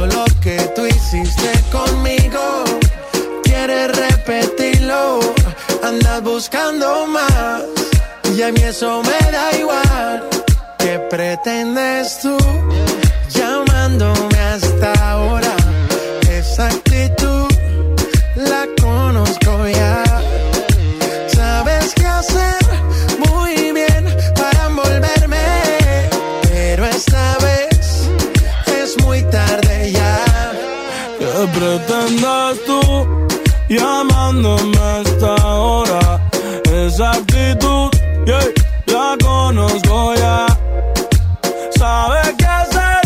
Tú hiciste conmigo, quieres repetirlo. Andas buscando más. Y a mí eso me da igual. ¿Qué pretendes tú pretendes tú llamándome a esta hora? Esa actitud, yeah, la conozco ya. Sabes qué hacer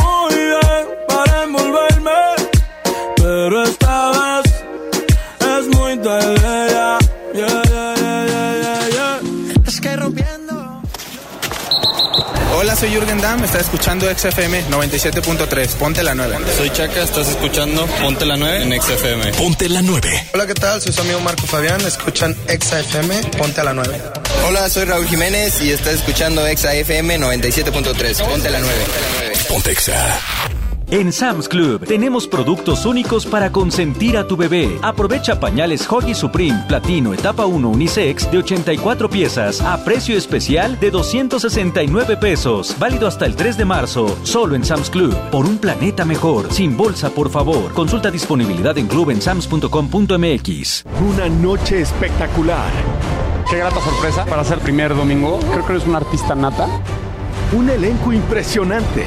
muy bien para envolverme, pero esta soy Jürgen Damm, estás escuchando XFM 97.3, ponte la 9. Soy Chaca, estás escuchando Ponte la 9 en XFM. Ponte la 9. Hola, ¿qué tal? Soy su amigo Marco Fabián. Escuchan Exa FM, ponte a la 9. Hola, soy Raúl Jiménez y estás escuchando Exa FM 97.3, ponte la 9. Ponte Exa. En Sam's Club tenemos productos únicos para consentir a tu bebé. Aprovecha pañales Hoggy Supreme Platino Etapa 1 Unisex de 84 piezas a precio especial de 269 pesos. Válido hasta el 3 de marzo. Solo en Sam's Club. Por un planeta mejor. Sin bolsa, por favor. Consulta disponibilidad en club en sams.com.mx. Una noche espectacular. Qué grata sorpresa para ser primer domingo. Creo que eres un artista nata. Un elenco impresionante.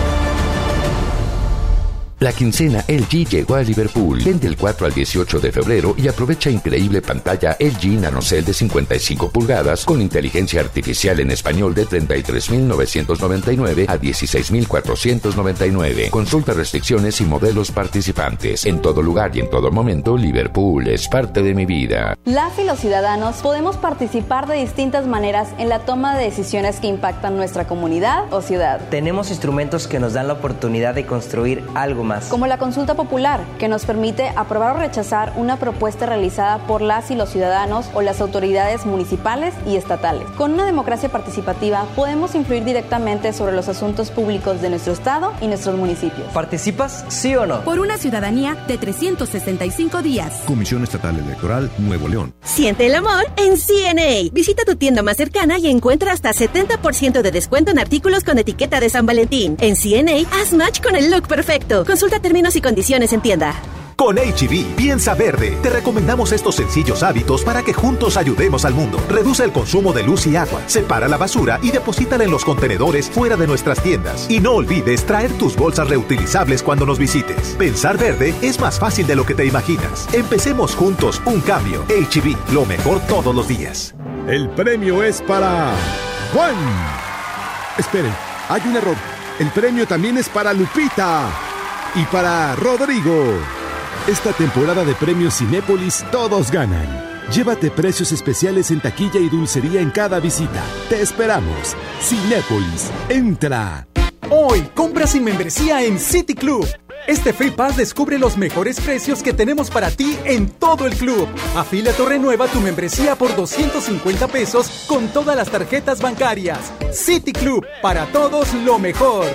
La quincena LG llegó a Liverpool. Ven del 4 al 18 de febrero y aprovecha increíble pantalla LG NanoCell de 55 pulgadas con inteligencia artificial en español de 33.999 a 16.499. Consulta restricciones y modelos participantes. En todo lugar y en todo momento, Liverpool es parte de mi vida. Las y los ciudadanos podemos participar de distintas maneras en la toma de decisiones que impactan nuestra comunidad o ciudad. Tenemos instrumentos que nos dan la oportunidad de construir algo más. Como la consulta popular, que nos permite aprobar o rechazar una propuesta realizada por las y los ciudadanos o las autoridades municipales y estatales. Con una democracia participativa podemos influir directamente sobre los asuntos públicos de nuestro estado y nuestros municipios. ¿Participas, sí o no? Por una ciudadanía de 365 días. Comisión Estatal Electoral Nuevo León. Siente el amor en CNA. Visita tu tienda más cercana y encuentra hasta 70% de descuento en artículos con etiqueta de San Valentín. En CNA, haz match con el look perfecto. Consulta términos y condiciones en tienda. Con HB, piensa verde. Te recomendamos estos sencillos hábitos para que juntos ayudemos al mundo. Reduce el consumo de luz y agua, separa la basura y deposítala en los contenedores fuera de nuestras tiendas. Y no olvides traer tus bolsas reutilizables cuando nos visites. Pensar verde es más fácil de lo que te imaginas. Empecemos juntos un cambio. HB, lo mejor todos los días. El premio es para Juan. Esperen, hay un error. El premio también es para Lupita y para Rodrigo. Esta temporada de premios Cinépolis todos ganan. Llévate precios especiales en taquilla y dulcería en cada visita. Te esperamos. Cinépolis, entra. Hoy, compra sin membresía en City Club. Este Free Pass descubre los mejores precios que tenemos para ti en todo el club. Afíliate o renueva tu membresía por 250 pesos con todas las tarjetas bancarias. City Club, para todos lo mejor.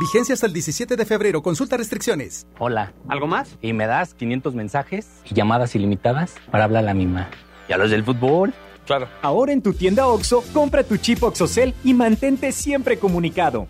Vigencia hasta el 17 de febrero. Consulta restricciones. Hola. ¿Algo más? Y me das 500 mensajes y llamadas ilimitadas para hablar a la misma. ¿Y a los del fútbol? Claro. Ahora en tu tienda OXO, compra tu chip OXOCEL y mantente siempre comunicado.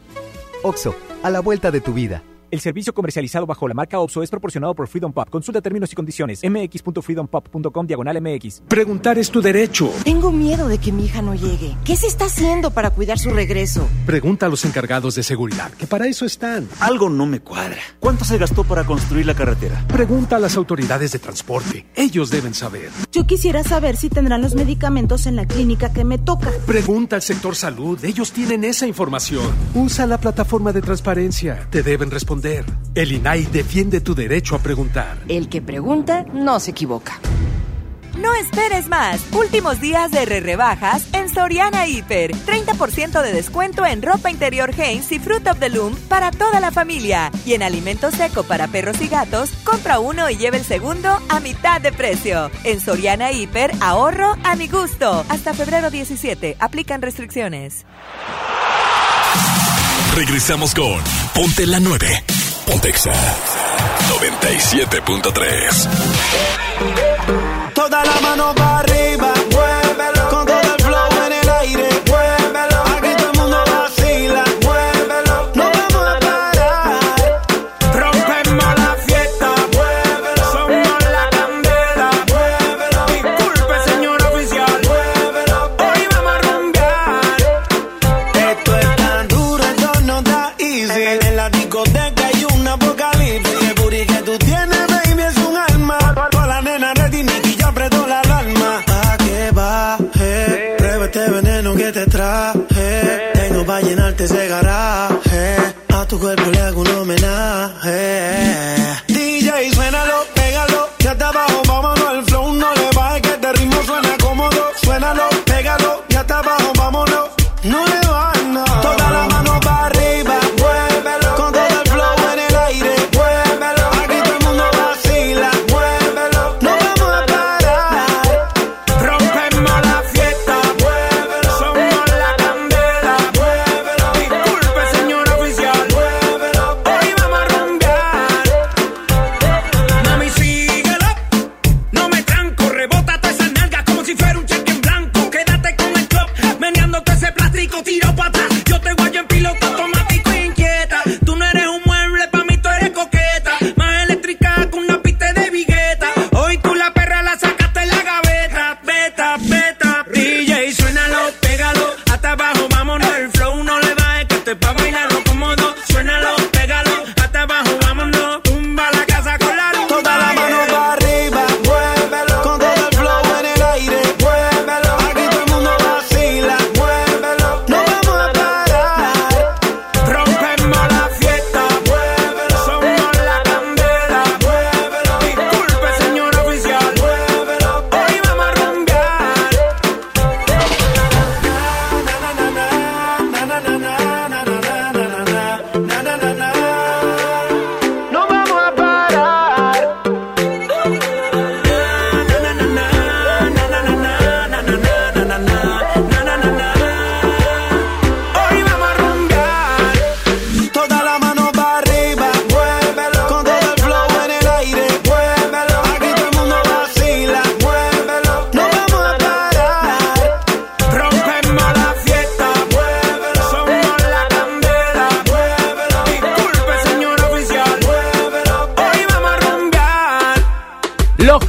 OXO, a la vuelta de tu vida. El servicio comercializado bajo la marca OPSO es proporcionado por Freedom Pop. Consulta términos y condiciones. mx.freedompop.com diagonal mx. Preguntar es tu derecho. Tengo miedo de que mi hija no llegue. ¿Qué se está haciendo para cuidar su regreso? Pregunta a los encargados de seguridad, que para eso están. Algo no me cuadra. ¿Cuánto se gastó para construir la carretera? Pregunta a las autoridades de transporte. Ellos deben saber. Yo quisiera saber si tendrán los medicamentos en la clínica que me toca. Pregunta al sector salud. Ellos tienen esa información. Usa la plataforma de transparencia. Te deben responder el INAI defiende tu derecho a preguntar. El que pregunta no se equivoca. No esperes más. Últimos días de re rebajas en Soriana Hiper. 30% de descuento en ropa interior Hanes y Fruit of the Loom para toda la familia. Y en alimento seco para perros y gatos, compra uno y lleve el segundo a mitad de precio. En Soriana Hiper, ahorro a mi gusto. Hasta febrero 17. Aplican restricciones. Regresamos con Ponte la 9. Pontexa 97.3. Toda la mano para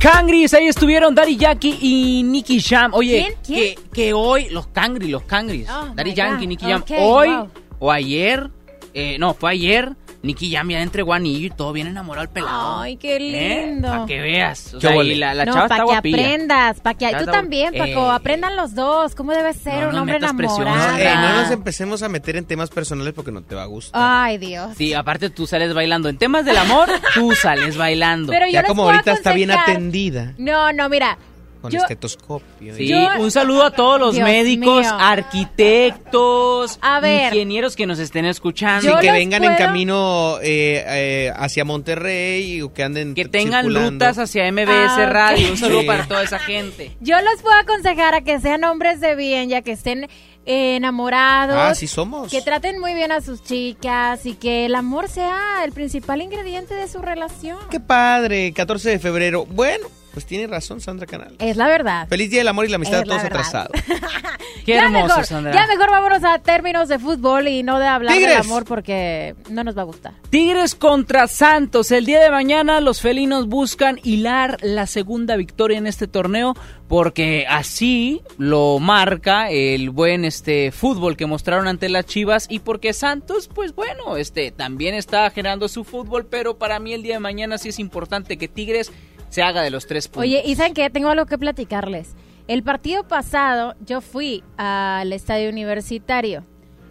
Cangris, ahí estuvieron Daddy Yankee y Nicky Jam. Oye, ¿Quién? Que, que hoy, los Cangris, los Cangris. Oh, Daddy Yankee. Nicky Jam. Hoy wow. o ayer, eh, no, fue ayer. Nicky Jam ya entregó anillo y todo bien enamorado al pelado. Ay, qué ¿Eh? lindo. Para que veas. O ¿Qué sea, y la, la no, chava para está que guapilla. aprendas, para que tú también, Paco, Eh, aprendan los dos, cómo debe ser No un hombre enamorado. Eh, no Ah. nos empecemos a meter en temas personales porque no te va a gustar. Ay, Dios. Sí, aparte tú sales bailando. En temas del amor, tú sales bailando. Pero yo ya les como puedo ahorita está bien atendida. No, no, mira, con Yo- estetoscopio. Sí, un saludo a todos los Dios médicos, mío. arquitectos, A ver. ingenieros que nos estén escuchando. Sí, Yo que vengan en camino eh, eh, hacia Monterrey o que anden Que tengan circulando. rutas hacia MBS Ah. Radio. Un saludo Sí. para toda esa gente. Yo los puedo aconsejar a que sean hombres de bien, ya que estén eh, enamorados. Ah, sí somos. Que traten muy bien a sus chicas y que el amor sea el principal ingrediente de su relación. Qué padre, 14 de febrero. Bueno, pues tiene razón Sandra Canal. Es la verdad. Feliz Día del Amor y la Amistad a Es la todos atrasados. Qué ya hermoso, mejor, Sandra. ya mejor vámonos a términos de fútbol y no de hablar ¡Tigres! del amor porque no nos va a gustar. Tigres contra Santos. El día de mañana los felinos buscan hilar la segunda victoria en este torneo porque así lo marca el buen este fútbol que mostraron ante las Chivas y porque Santos pues bueno, este también está generando su fútbol, pero para mí el día de mañana sí es importante que Tigres se haga de los tres puntos. Oye, y saben que tengo algo que platicarles. El partido pasado yo fui al estadio universitario.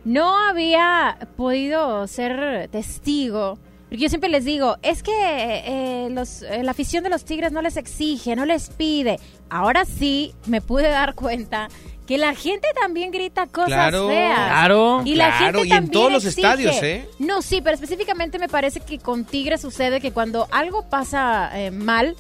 No había podido ser testigo. Porque yo siempre les digo, es que eh, los, eh, la afición de los Tigres no les exige, no les pide. Ahora sí me pude dar cuenta que la gente también grita cosas Claro, feas. claro, y la claro, gente y en también todos los exige. estadios, ¿eh? No, sí, pero específicamente me parece que con Tigres sucede que cuando algo pasa eh, mal,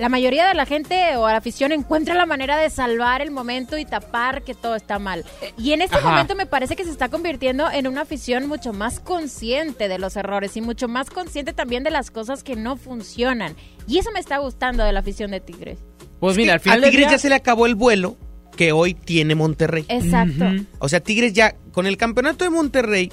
la mayoría de la gente o la afición encuentra la manera de salvar el momento y tapar que todo está mal. Y en este Ajá. momento me parece que se está convirtiendo en una afición mucho más consciente de los errores y mucho más consciente también de las cosas que no funcionan. Y eso me está gustando de la afición de Tigres. pues Es mira, al final a Tigres día- ya se le acabó el vuelo que hoy tiene Monterrey. Exacto. O sea, Tigres ya, con el campeonato de Monterrey,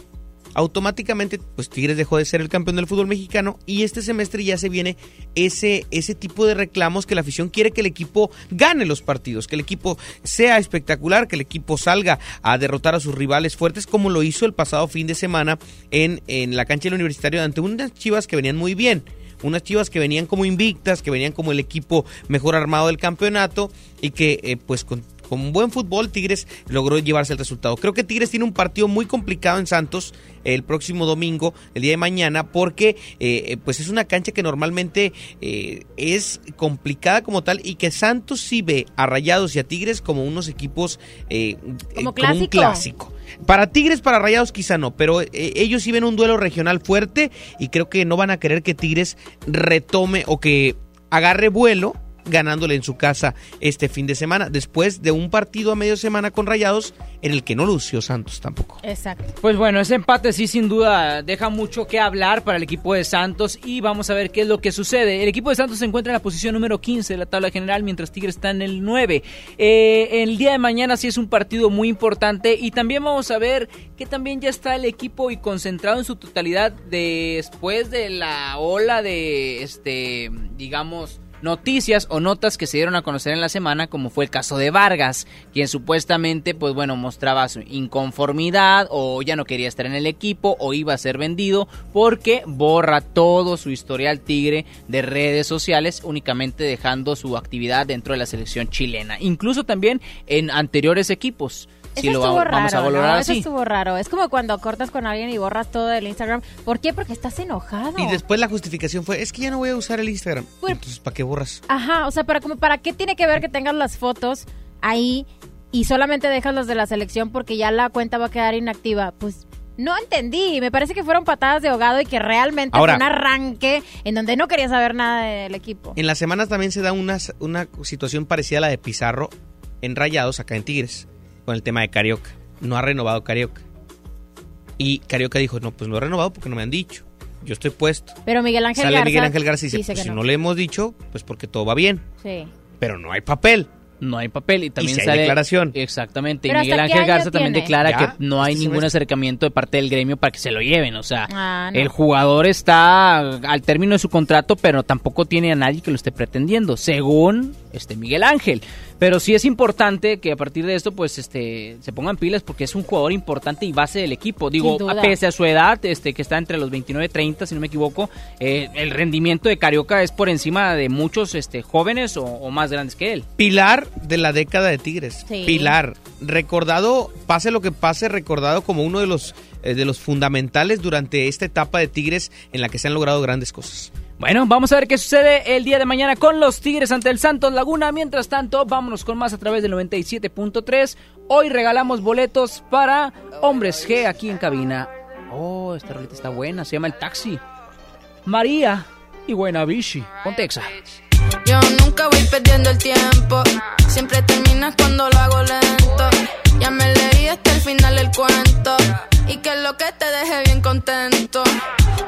automáticamente, pues Tigres dejó de ser el campeón del fútbol mexicano y este semestre ya se viene ese, ese tipo de reclamos que la afición quiere que el equipo gane los partidos, que el equipo sea espectacular, que el equipo salga a derrotar a sus rivales fuertes, como lo hizo el pasado fin de semana en, en la cancha del universitario ante unas chivas que venían muy bien unas chivas que venían como invictas, que venían como el equipo mejor armado del campeonato y que eh, pues con, con buen fútbol Tigres logró llevarse el resultado. Creo que Tigres tiene un partido muy complicado en Santos el próximo domingo, el día de mañana, porque eh, eh, pues es una cancha que normalmente eh, es complicada como tal y que Santos sí ve a Rayados y a Tigres como unos equipos eh, eh, Como un clásico. clásico. Para Tigres, para Rayados quizá no, pero ellos sí ven un duelo regional fuerte y creo que no van a querer que Tigres retome o que agarre vuelo ganándole en su casa este fin de semana, después de un partido a medio semana con Rayados en el que no lució Santos tampoco. Exacto. Pues bueno, ese empate sí sin duda deja mucho que hablar para el equipo de Santos y vamos a ver qué es lo que sucede. El equipo de Santos se encuentra en la posición número 15 de la tabla general mientras Tigres está en el 9. Eh, el día de mañana sí es un partido muy importante y también vamos a ver que también ya está el equipo y concentrado en su totalidad después de la ola de, este, digamos noticias o notas que se dieron a conocer en la semana, como fue el caso de Vargas, quien supuestamente, pues bueno, mostraba su inconformidad o ya no quería estar en el equipo o iba a ser vendido porque borra todo su historial tigre de redes sociales, únicamente dejando su actividad dentro de la selección chilena, incluso también en anteriores equipos. Si Eso lo estuvo va- vamos a raro, valorar ¿no? Eso así. estuvo raro. Es como cuando cortas con alguien y borras todo del Instagram. ¿Por qué? Porque estás enojado. Y después la justificación fue, es que ya no voy a usar el Instagram. Bueno. Entonces, ¿para qué borras? Ajá, o sea, para, como, ¿para qué tiene que ver que tengas las fotos ahí y solamente dejas las de la selección porque ya la cuenta va a quedar inactiva? Pues no entendí. Me parece que fueron patadas de ahogado y que realmente Ahora- fue un arranque en donde no quería saber nada del equipo. En las semanas también se da una, una situación parecida a la de Pizarro en Rayados, acá en Tigres, con el tema de Carioca. No ha renovado Carioca. Y Carioca dijo, no, pues no he renovado porque no me han dicho. Yo estoy puesto. Pero Miguel Ángel Sale Garza Miguel Ángel Garza y dice, dice pues que si no. no le hemos dicho, pues porque todo va bien. Sí. Pero no hay papel. No hay papel y también si hay sale declaración. Exactamente. Y Miguel ¿hasta qué Ángel Garza también declara Ya, que no hay este ningún semestre. acercamiento de parte del gremio para que se lo lleven. O sea, Ah, no. el jugador está al término de su contrato, pero tampoco tiene a nadie que lo esté pretendiendo, según este Miguel Ángel. Pero sí es importante que a partir de esto, pues, este, se pongan pilas porque es un jugador importante y base del equipo. Digo, pese a su edad, este, que está entre los 29 y 30, si no me equivoco, eh, el rendimiento de Carioca es por encima de muchos, este, jóvenes o, o más grandes que él. Pilar de la década de Tigres. Sí. Pilar. Recordado, pase lo que pase, recordado como uno de los, eh, de los fundamentales durante esta etapa de Tigres en la que se han logrado grandes cosas. Bueno, vamos a ver qué sucede el día de mañana con los Tigres ante el Santos Laguna. Mientras tanto, vámonos con más a través del 97.3. Hoy regalamos boletos para Hombres G aquí en cabina. Oh, esta rolita está buena, se llama El Taxi. María y Buena Vichy. Contexa. Yo nunca voy perdiendo el tiempo. Siempre terminas cuando lo hago lento. Ya me leí hasta el final del cuento. Y que lo que te deje bien contento.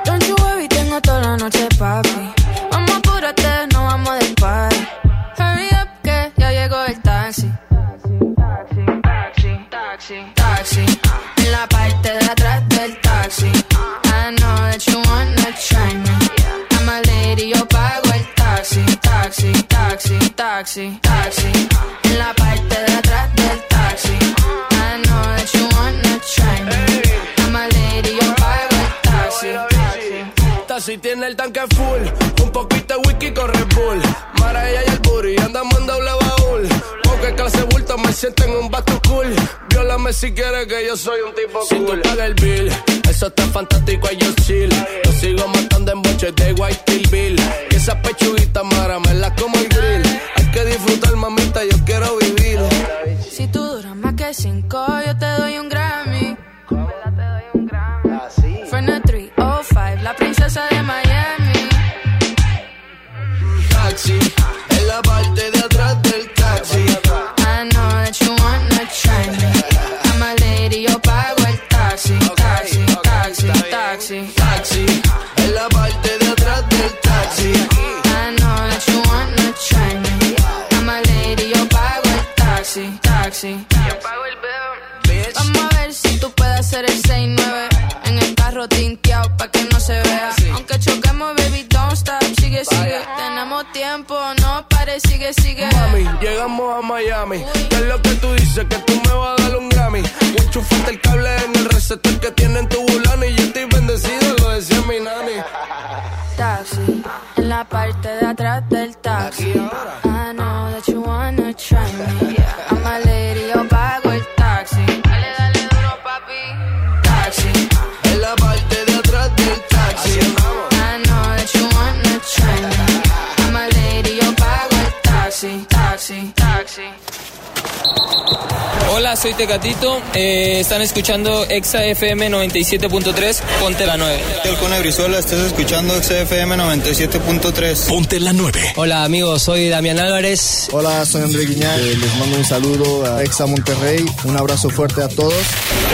Don't you worry, tengo toda la noche, papi. Vamos, apúrate, no vamos a par. Hurry up, que ya llegó el taxi. Taxi, taxi, taxi, taxi. En la parte de atrás del taxi. I know that you wanna try me. I'm a lady, yo pago el taxi. Taxi, taxi, taxi, taxi. En la Si tiene el tanque full. Un poquito de whisky con Red Bull. Mara ella y el booty andamos en doble baúl. Porque clase bulto me siento en un bato cool. Viólame si quieres que yo soy un tipo si cool. Si tú pagas el bill, eso está fantástico y yo chill. Yo sigo matando en boches de White Steel Bill. Que esa pechuguita mara me la como el grill. Hay que disfrutar, mamita, yo quiero vivir. Si tú duras más que cinco, yo te doy un Grammy. 305, la princesa de Miami. Taxi, Tecatito. Eh, están escuchando Exa FM 97.3. Ponte la 9. El Cone Brizuela, estás escuchando Exa FM 97.3. Ponte la 9. Hola, amigos. Soy Damián Álvarez. Hola, soy André Guiñar. Eh, les mando un saludo a Exa Monterrey. Un abrazo fuerte a todos.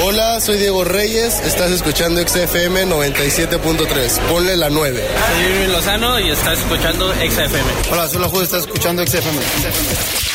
Hola, soy Diego Reyes. Estás escuchando XFM 97.3. Ponle la 9. Soy Irving Lozano y estás escuchando Exa FM. Hola, soy la Jude. Estás escuchando XFM.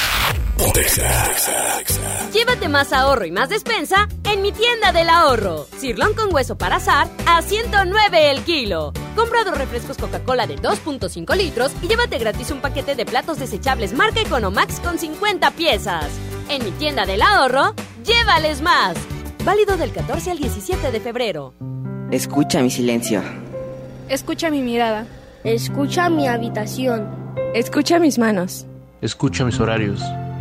Llévate más ahorro y más despensa en mi tienda del ahorro. Cirlón con hueso para azar a 109 el kilo. Compra dos refrescos Coca-Cola de 2.5 litros y llévate gratis un paquete de platos desechables marca Economax con 50 piezas. En mi tienda del ahorro, llévales más. Válido del 14 al 17 de febrero. Escucha mi silencio. Escucha mi mirada. Escucha mi habitación. Escucha mis manos. Escucha mis horarios.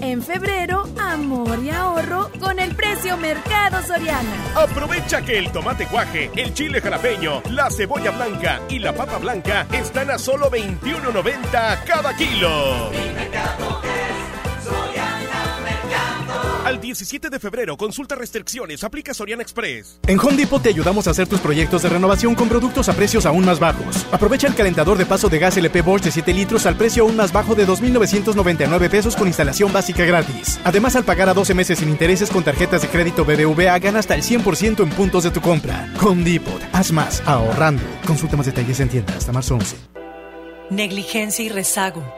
En febrero, amor y ahorro con el precio Mercado Soriana. Aprovecha que el tomate guaje, el chile jalapeño, la cebolla blanca y la papa blanca están a solo 21.90 cada kilo. Al 17 de febrero, consulta restricciones, aplica Soriana Express. En Home Depot te ayudamos a hacer tus proyectos de renovación con productos a precios aún más bajos. Aprovecha el calentador de paso de gas LP Bosch de 7 litros al precio aún más bajo de 2.999 pesos con instalación básica gratis. Además, al pagar a 12 meses sin intereses con tarjetas de crédito BBVA, gana hasta el 100% en puntos de tu compra. Home Depot, haz más, ahorrando. Consulta más detalles en tienda hasta marzo 11. Negligencia y rezago.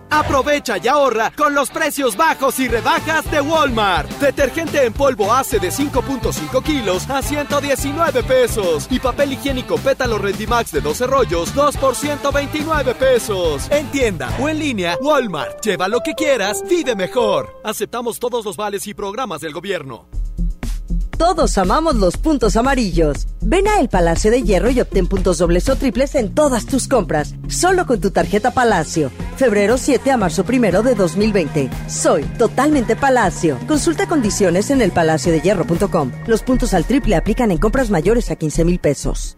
Aprovecha y ahorra con los precios bajos y rebajas de Walmart. Detergente en polvo hace de 5.5 kilos a 119 pesos. Y papel higiénico pétalo Rendimax de 12 rollos, 2 por 129 pesos. En tienda o en línea, Walmart. Lleva lo que quieras, vive mejor. Aceptamos todos los vales y programas del gobierno. Todos amamos los puntos amarillos. Ven a El Palacio de Hierro y obtén puntos dobles o triples en todas tus compras. Solo con tu tarjeta Palacio. Febrero 7 a marzo 1 de 2020. Soy totalmente Palacio. Consulta condiciones en elpalaciodehierro.com. Los puntos al triple aplican en compras mayores a 15 mil pesos.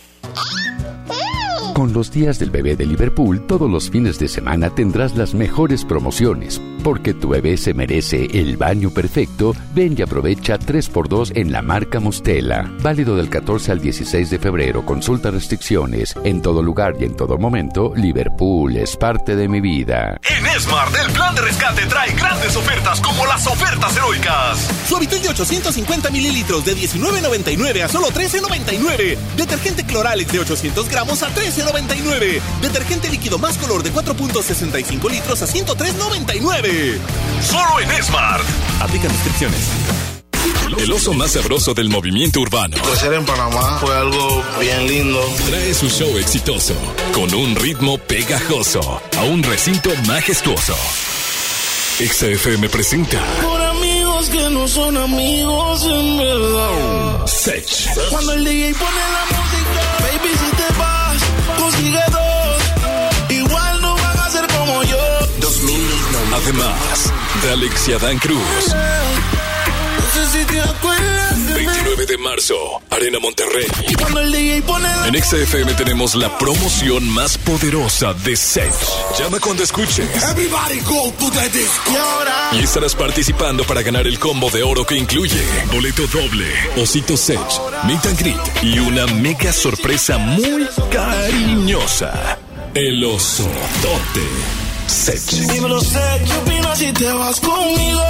Ah! Con los días del bebé de Liverpool, todos los fines de semana tendrás las mejores promociones. Porque tu bebé se merece el baño perfecto, ven y aprovecha 3x2 en la marca Mostela. Válido del 14 al 16 de febrero. Consulta restricciones. En todo lugar y en todo momento, Liverpool es parte de mi vida. En Smart, el plan de rescate trae grandes ofertas como las ofertas heroicas. Suavitel de 850 mililitros de 19.99 a solo 13.99. Detergente Cloralex de 800 gramos a 13.99. Detergente líquido más color de 4.65 litros a 103.99. Solo en Smart. Aplican restricciones. El oso más sabroso del movimiento urbano. Crecer en Panamá fue algo bien lindo. Trae su show exitoso con un ritmo pegajoso a un recinto majestuoso. XFM presenta Por amigos que no son amigos en verdad. Sech. Cuando el DJ pone la música, baby, dos. Igual no van a ser como yo. Además, de Alex y Adán Cruz. No sé si te acuerdas de mí. 29 de marzo, Arena Monterrey. En XFM tenemos la promoción más poderosa de Sech. Llama cuando escuches. Everybody go to the disco. Y estarás participando para ganar el combo de oro que incluye boleto doble, osito Sech, meet and greet y una mega sorpresa muy cariñosa. El oso Sech. dímelo, sé, ¿qué opinas si te vas conmigo?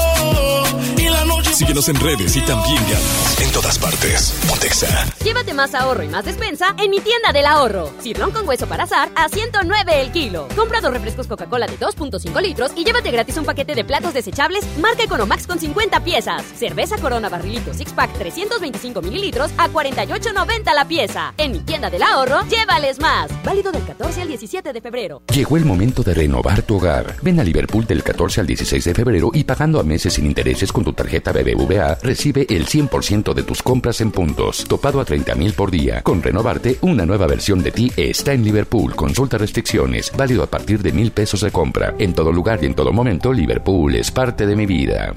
Síguenos en redes y también ganas en todas partes. Pontexa. Llévate más ahorro y más despensa en mi tienda del ahorro. Cirlón con hueso para azar a 109 el kilo. Compra dos refrescos Coca-Cola de 2.5 litros y llévate gratis un paquete de platos desechables marca Economax con 50 piezas. Cerveza Corona Barrilito Six Pack 325 mililitros a 48.90 la pieza. En mi tienda del ahorro, llévales más. Válido del 14 al 17 de febrero. Llegó el momento de renovar tu hogar. Ven a Liverpool del 14 al 16 de febrero y pagando a meses sin intereses con tu tarjeta BBVA, recibe el 100% de tus compras en puntos, topado a 30 mil por día. Con renovarte, una nueva versión de ti está en Liverpool. Consulta restricciones, válido a partir de mil pesos de compra. En todo lugar y en todo momento, Liverpool es parte de mi vida.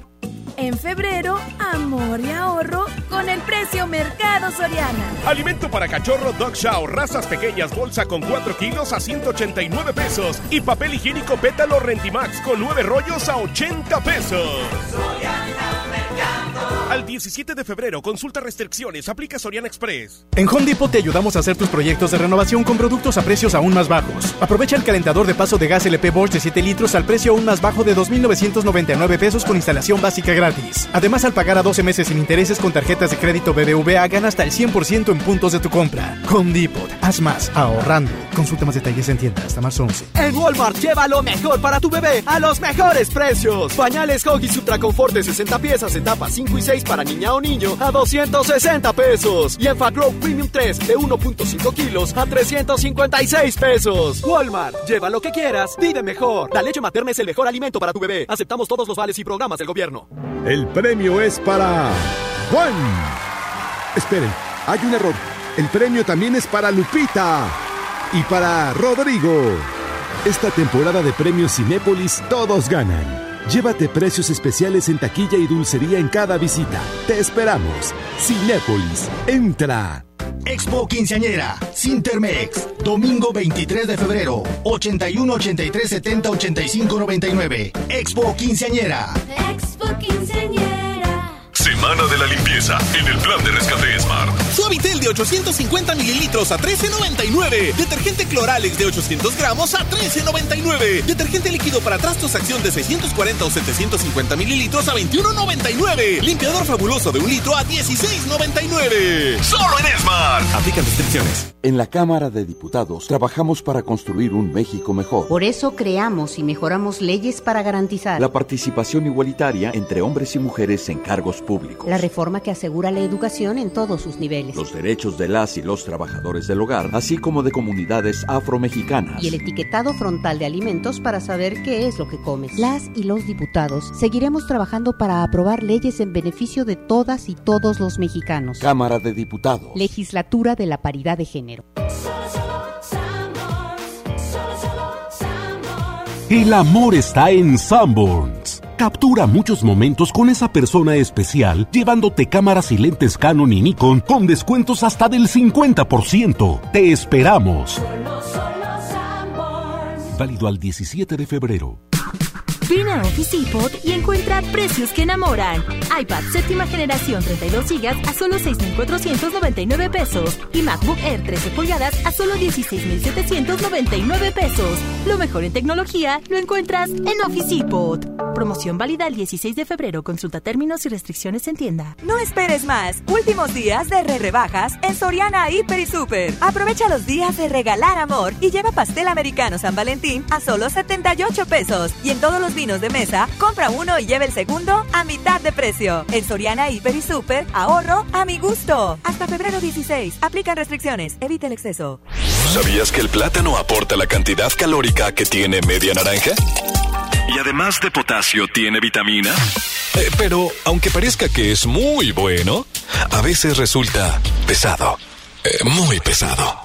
En febrero, amor y ahorro con el precio Mercado Soriana. Alimento para cachorro Dog Chow, razas pequeñas, bolsa con 4 kilos a 189 pesos. Y papel higiénico pétalo Rentimax con 9 rollos a 80 pesos. Al 17 de febrero, consulta restricciones, aplica Soriana Express. En Home Depot te ayudamos a hacer tus proyectos de renovación con productos a precios aún más bajos. Aprovecha el calentador de paso de gas LP Bosch de 7 litros al precio aún más bajo de 2.999 pesos con instalación básica gratis. Además, al pagar a 12 meses sin intereses con tarjetas de crédito BBVA, gana hasta el 100% en puntos de tu compra. Home Depot, haz más, ahorrando. Consulta más detalles en tienda hasta marzo 11. En Walmart lleva lo mejor para tu bebé a los mejores precios. Pañales Huggies Ultra Confort de 60 piezas en tapas 5 y 6 para niña o niño a 260 pesos. Y en Premium 3 de 1.5 kilos a 356 pesos. Walmart, lleva lo que quieras, vive mejor. La leche materna es el mejor alimento para tu bebé. Aceptamos todos los vales y programas del gobierno. El premio es para Juan. Esperen, hay un error. El premio también es para Lupita y para Rodrigo. Esta temporada de premios Cinépolis todos ganan. Llévate precios especiales en taquilla y dulcería en cada visita. Te esperamos. Cinépolis, entra. Expo Quinceañera, Sintermex, domingo 23 de febrero, 81 83 70 85 99. Expo Quinceañera. Expo Quinceañera. Semana de la limpieza en el plan de rescate Smart. Suavitel de 850 mililitros a 13.99. Detergente Cloralex de 800 gramos a 13.99. Detergente líquido para trastos acción de 640 o 750 mililitros a 21.99. Limpiador fabuloso de un litro a 16.99. Solo en Smart. Aplican restricciones. En la Cámara de Diputados trabajamos para construir un México mejor. Por eso creamos y mejoramos leyes para garantizar la participación igualitaria entre hombres y mujeres en cargos públicos. La reforma que asegura la educación en todos sus niveles. Los derechos de las y los trabajadores del hogar, así como de comunidades afromexicanas. Y el etiquetado frontal de alimentos para saber qué es lo que comes. Las y los diputados seguiremos trabajando para aprobar leyes en beneficio de todas y todos los mexicanos. Cámara de Diputados. Legislatura de la Paridad de Género. El amor está en Sanborns. Captura muchos momentos con esa persona especial llevándote cámaras y lentes Canon y Nikon con descuentos hasta del 50%. Te esperamos. Válido al 17 de febrero. Ven a Office Depot y encuentra precios que enamoran. iPad séptima generación 32 GB a solo 6,499 pesos y MacBook Air 13 pulgadas a solo 16,799 pesos. Lo mejor en tecnología lo encuentras en Office Depot. Promoción válida el 16 de febrero. Consulta términos y restricciones en tienda. No esperes más. Últimos días de re rebajas en Soriana Hiper y Super. Aprovecha los días de regalar amor y lleva pastel americano San Valentín a solo 78 pesos. Y en todos los vinos de mesa, compra uno y lleva el segundo a mitad de precio. En Soriana Hiper y Super, ahorro a mi gusto. Hasta febrero 16. Aplican restricciones. Evita el exceso. ¿Sabías que el plátano aporta la cantidad calórica que tiene media naranja? Y además de potasio, tiene vitamina. Eh, pero, aunque parezca que es muy bueno, a veces resulta pesado. Eh, muy pesado.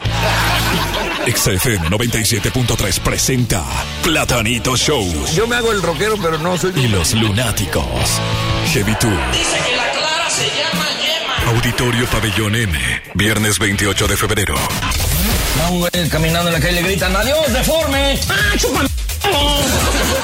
XFM 97.3 presenta Platanito Show. Yo me hago el rockero, pero no soy. Y los lunáticos. Heavy Tour. Dice que la clara se llama Yema. Auditorio Pabellón M. Viernes 28 de febrero. Va un güey caminando en la calle le gritan adiós, deforme. ¡Ah, chupa!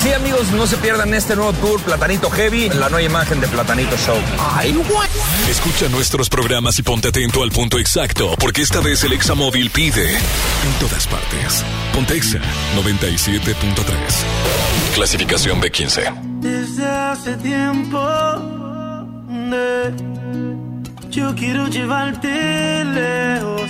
Sí, amigos, no se pierdan este nuevo tour Platanito Heavy, la nueva imagen de Platanito Show. ¡Ay, guay! Escucha nuestros programas y ponte atento al punto exacto, porque esta vez el Examóvil pide en todas partes. Pontexa 97.3. Clasificación B15. Desde hace tiempo de- yo quiero llevarte lejos.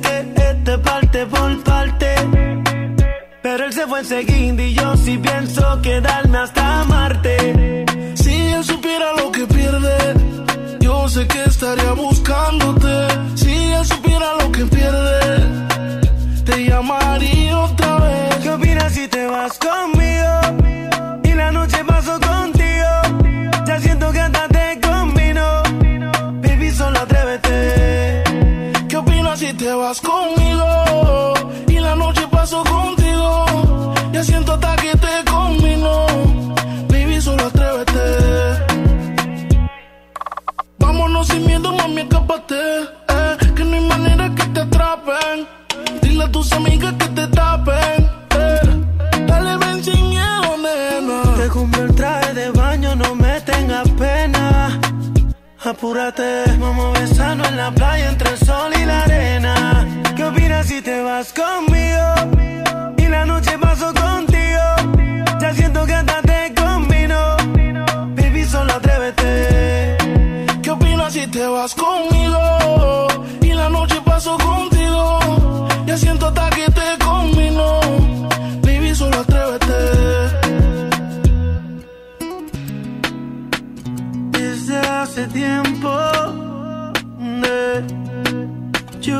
que este parte por parte. Pero él se fue enseguida y yo sí pienso quedarme hasta Marte. Si él supiera lo que pierde, yo sé que estaría buscándote. Si él supiera lo Eh, que no hay manera que te atrapen. Dile a tus amigas que te tapen. eh. Dale, ven sin miedo, nena. Te compré el traje de baño, no me tengas pena. Apúrate, vamos a besarnos en la playa entre el sol y la arena. ¿Qué opinas si te vas conmigo?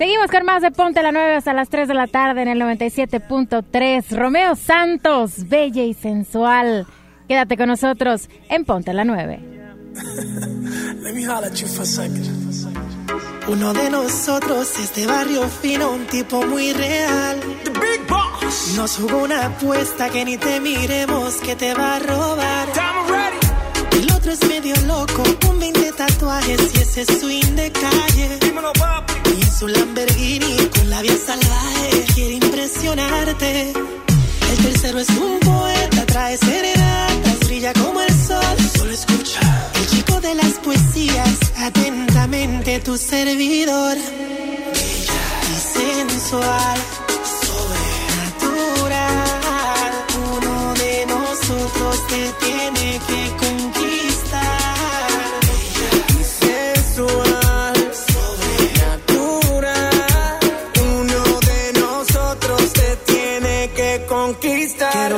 Seguimos con más de Ponte la 9 hasta las 3 de la tarde en el 97.3. Romeo Santos, bella y sensual. Quédate con nosotros en Ponte la 9. Let me holler at you for a second. Uno de nosotros es de barrio fino, un tipo muy real. The Big Boss. Nos jugó una apuesta que ni te miremos que te va a robar. El otro es medio loco, con 20 tatuajes y ese swing de calle. Y en su Lamborghini con la vía salvaje quiere impresionarte. El tercero es un poeta, trae serenatas, brilla como el sol. Solo escucha. El chico de las poesías, atentamente tu servidor. Bella y sensual, sobrenatural. Uno de nosotros te tiene que conquistar.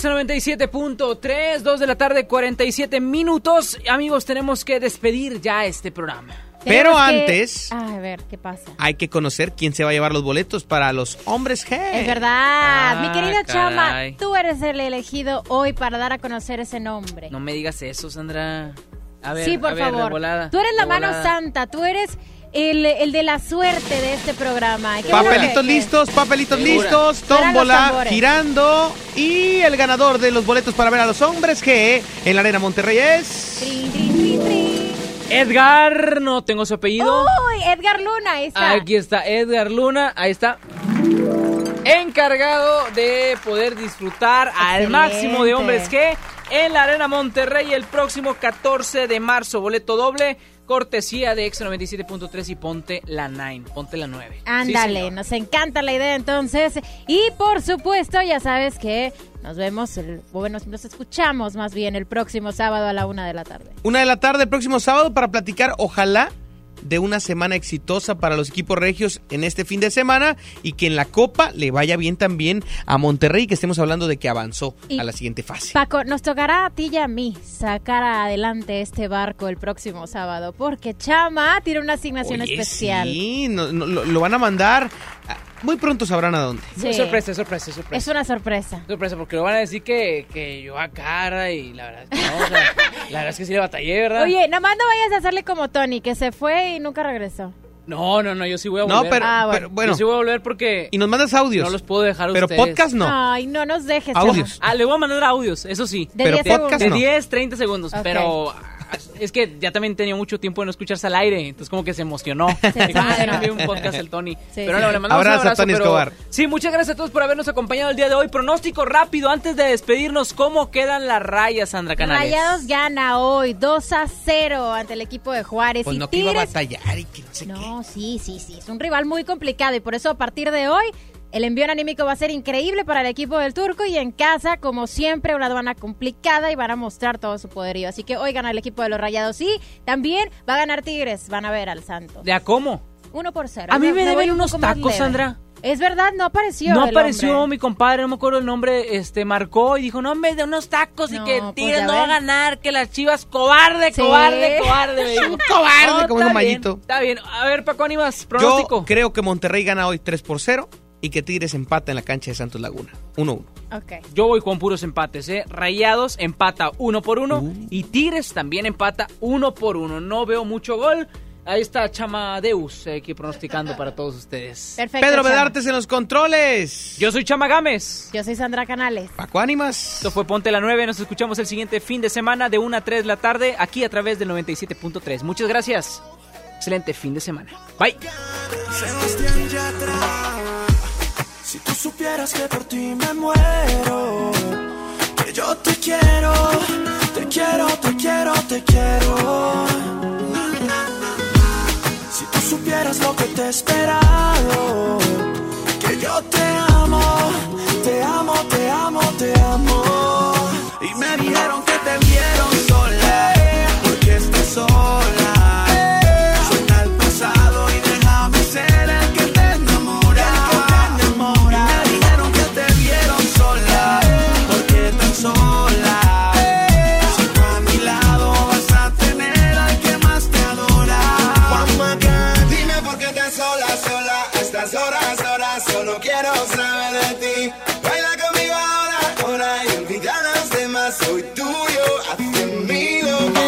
Exa 97.3, 2 de la tarde, 47 minutos. Amigos, tenemos que despedir ya este programa. Pero que- antes Ah, a ver, ¿qué pasa? hay que conocer quién se va a llevar los boletos para los hombres G. Es verdad, Ah, mi querida Chama, tú eres el elegido hoy para dar a conocer ese nombre. No me digas eso, Sandra. A ver, sí, por a ver, favor. volada, tú eres la mano santa, tú eres el, el de la suerte de este programa. Papelitos que- listos, papelitos Segura. listos, tómbola girando y el ganador de los boletos para ver a los hombres G en la Arena Monterrey es Trin, trin, trin, trin. Edgar, no tengo su apellido. Uy, Edgar Luna, ahí está. Aquí está Edgar Luna, ahí está. Encargado de poder disfrutar al máximo de hombres G en la Arena Monterrey el próximo 14 de marzo. Boleto doble cortesía de Exa 97.3 y ponte la 9, ponte la 9. Sí, Ándale, nos encanta la idea entonces. Y por supuesto, ya sabes que nos vemos, el, bueno, nos escuchamos más bien el próximo sábado a la una de la tarde. Una de la tarde el próximo sábado para platicar, ojalá, de una semana exitosa para los equipos regios en este fin de semana y que en la Copa le vaya bien también a Monterrey, que estemos hablando de que avanzó Y- a la siguiente fase. Paco, nos tocará a ti y a mí sacar adelante este barco el próximo sábado, porque Chama tiene una asignación Oye, especial. Sí, no- no- lo, lo van a mandar. Muy pronto sabrán a dónde. Sí. Sorpresa, sorpresa, sorpresa. Es una sorpresa. Sorpresa, porque lo van a decir que, que yo a cara y la verdad es que no, o sea, la verdad es que sí le batallé, ¿verdad? Oye, nada más no vayas a hacerle como Tony, que se fue y nunca regresó. No, no, no, yo sí voy a No, volver. pero- Ah, bueno. pero bueno. Yo sí voy a volver porque Y nos mandas audios. no los puedo dejar a Pero ustedes. podcast no. Ay, no nos dejes. Audios. Ah, le voy a mandar audios, eso sí. De Pero 10 podcast De no. 10, 30 segundos, Ok. pero es que ya también tenía mucho tiempo de no escucharse al aire, entonces como que se emocionó. Dijo, claro. "Ah, no envié un podcast el Tony. Sí, pero sí. no, le mandamos Abrazo un a abrazo, Tony pero- Escobar. Sí, muchas gracias a todos por habernos acompañado el día de hoy. Pronóstico rápido antes de despedirnos, ¿cómo quedan las rayas, Sandra Canales? Rayados gana hoy 2 a 0 ante el equipo de Juárez. Pues y no que iba a Tigres batallar y que no sé qué. No, sí, sí, sí. Es un rival muy complicado y por eso a partir de hoy el envío anímico va a ser increíble para el equipo del Turco y en casa, como siempre, una aduana complicada y van a mostrar todo su poderío. Así que hoy gana el equipo de los Rayados y también va a ganar Tigres. Van a ver al Santos. ¿De a cómo? Uno por cero. A mí me deben un unos tacos. Sandra. Es verdad, no apareció. No el apareció hombre. mi compadre, no me acuerdo el nombre, este, marcó y dijo, no, me de unos tacos No, y que pues Tigres no va a ganar, que las chivas, cobarde, Sí. cobarde, cobarde, dijo. cobarde, como bien, Mayito. Está bien, a ver, Paco Ánimas, pronóstico. Yo creo que Monterrey gana hoy 3 por 0 y que Tigres empata en la cancha de Santos Laguna. 1-1. Ok. Yo voy con puros empates, ¿eh? Rayados empata uno por uno Uh. y Tigres también empata uno por uno. No veo mucho gol. Ahí está Chama Deus eh, aquí pronosticando para todos ustedes. Perfecto. Pedro Chama. Bedartes en los controles. Yo soy Chama Gámez. Yo soy Sandra Canales. Paco Ánimas. Esto fue Ponte la 9. Nos escuchamos el siguiente fin de semana de 1 a 3 de la tarde aquí a través del 97.3. Muchas gracias. Excelente fin de semana. Bye. Sebastián Yatra. Si tú supieras que por ti me muero, que yo te quiero, te quiero, te quiero, te quiero. Si tú supieras lo que te he esperado, tuyo, haz de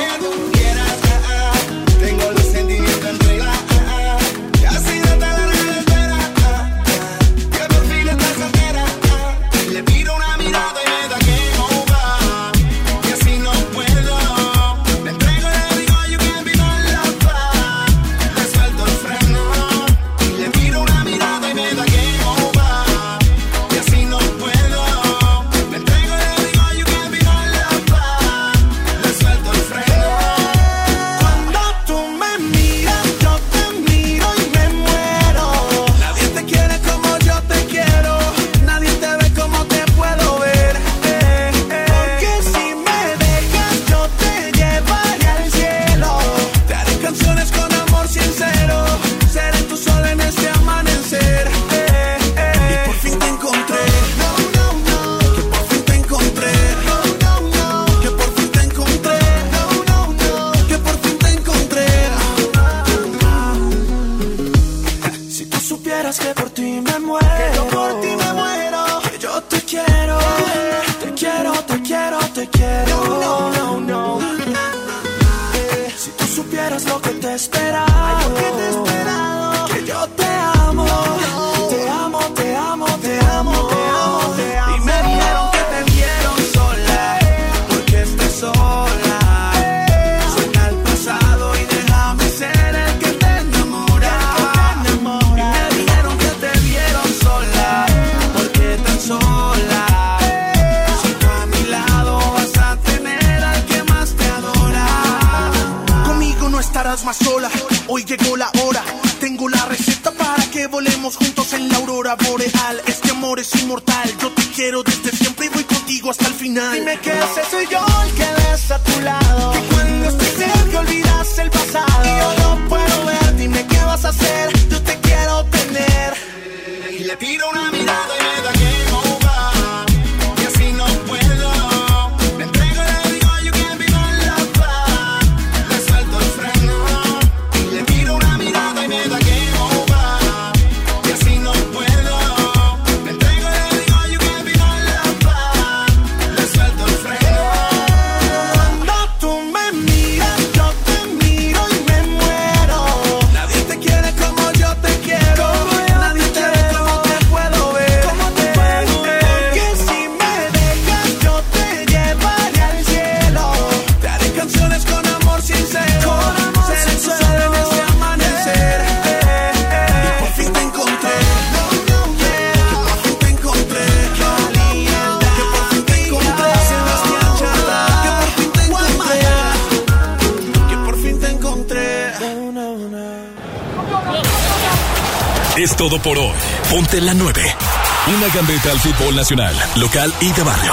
al fútbol nacional, local y de barrio.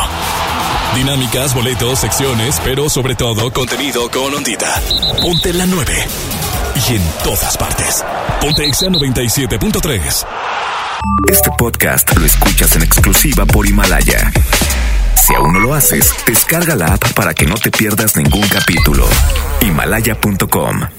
Dinámicas, boletos, secciones, pero sobre todo contenido con ondita. Ponte la 9. Y en todas partes. Ponte Exa 97.3. Este podcast lo escuchas en exclusiva por Himalaya. Si aún no lo haces, descarga la app para que no te pierdas ningún capítulo. Himalaya.com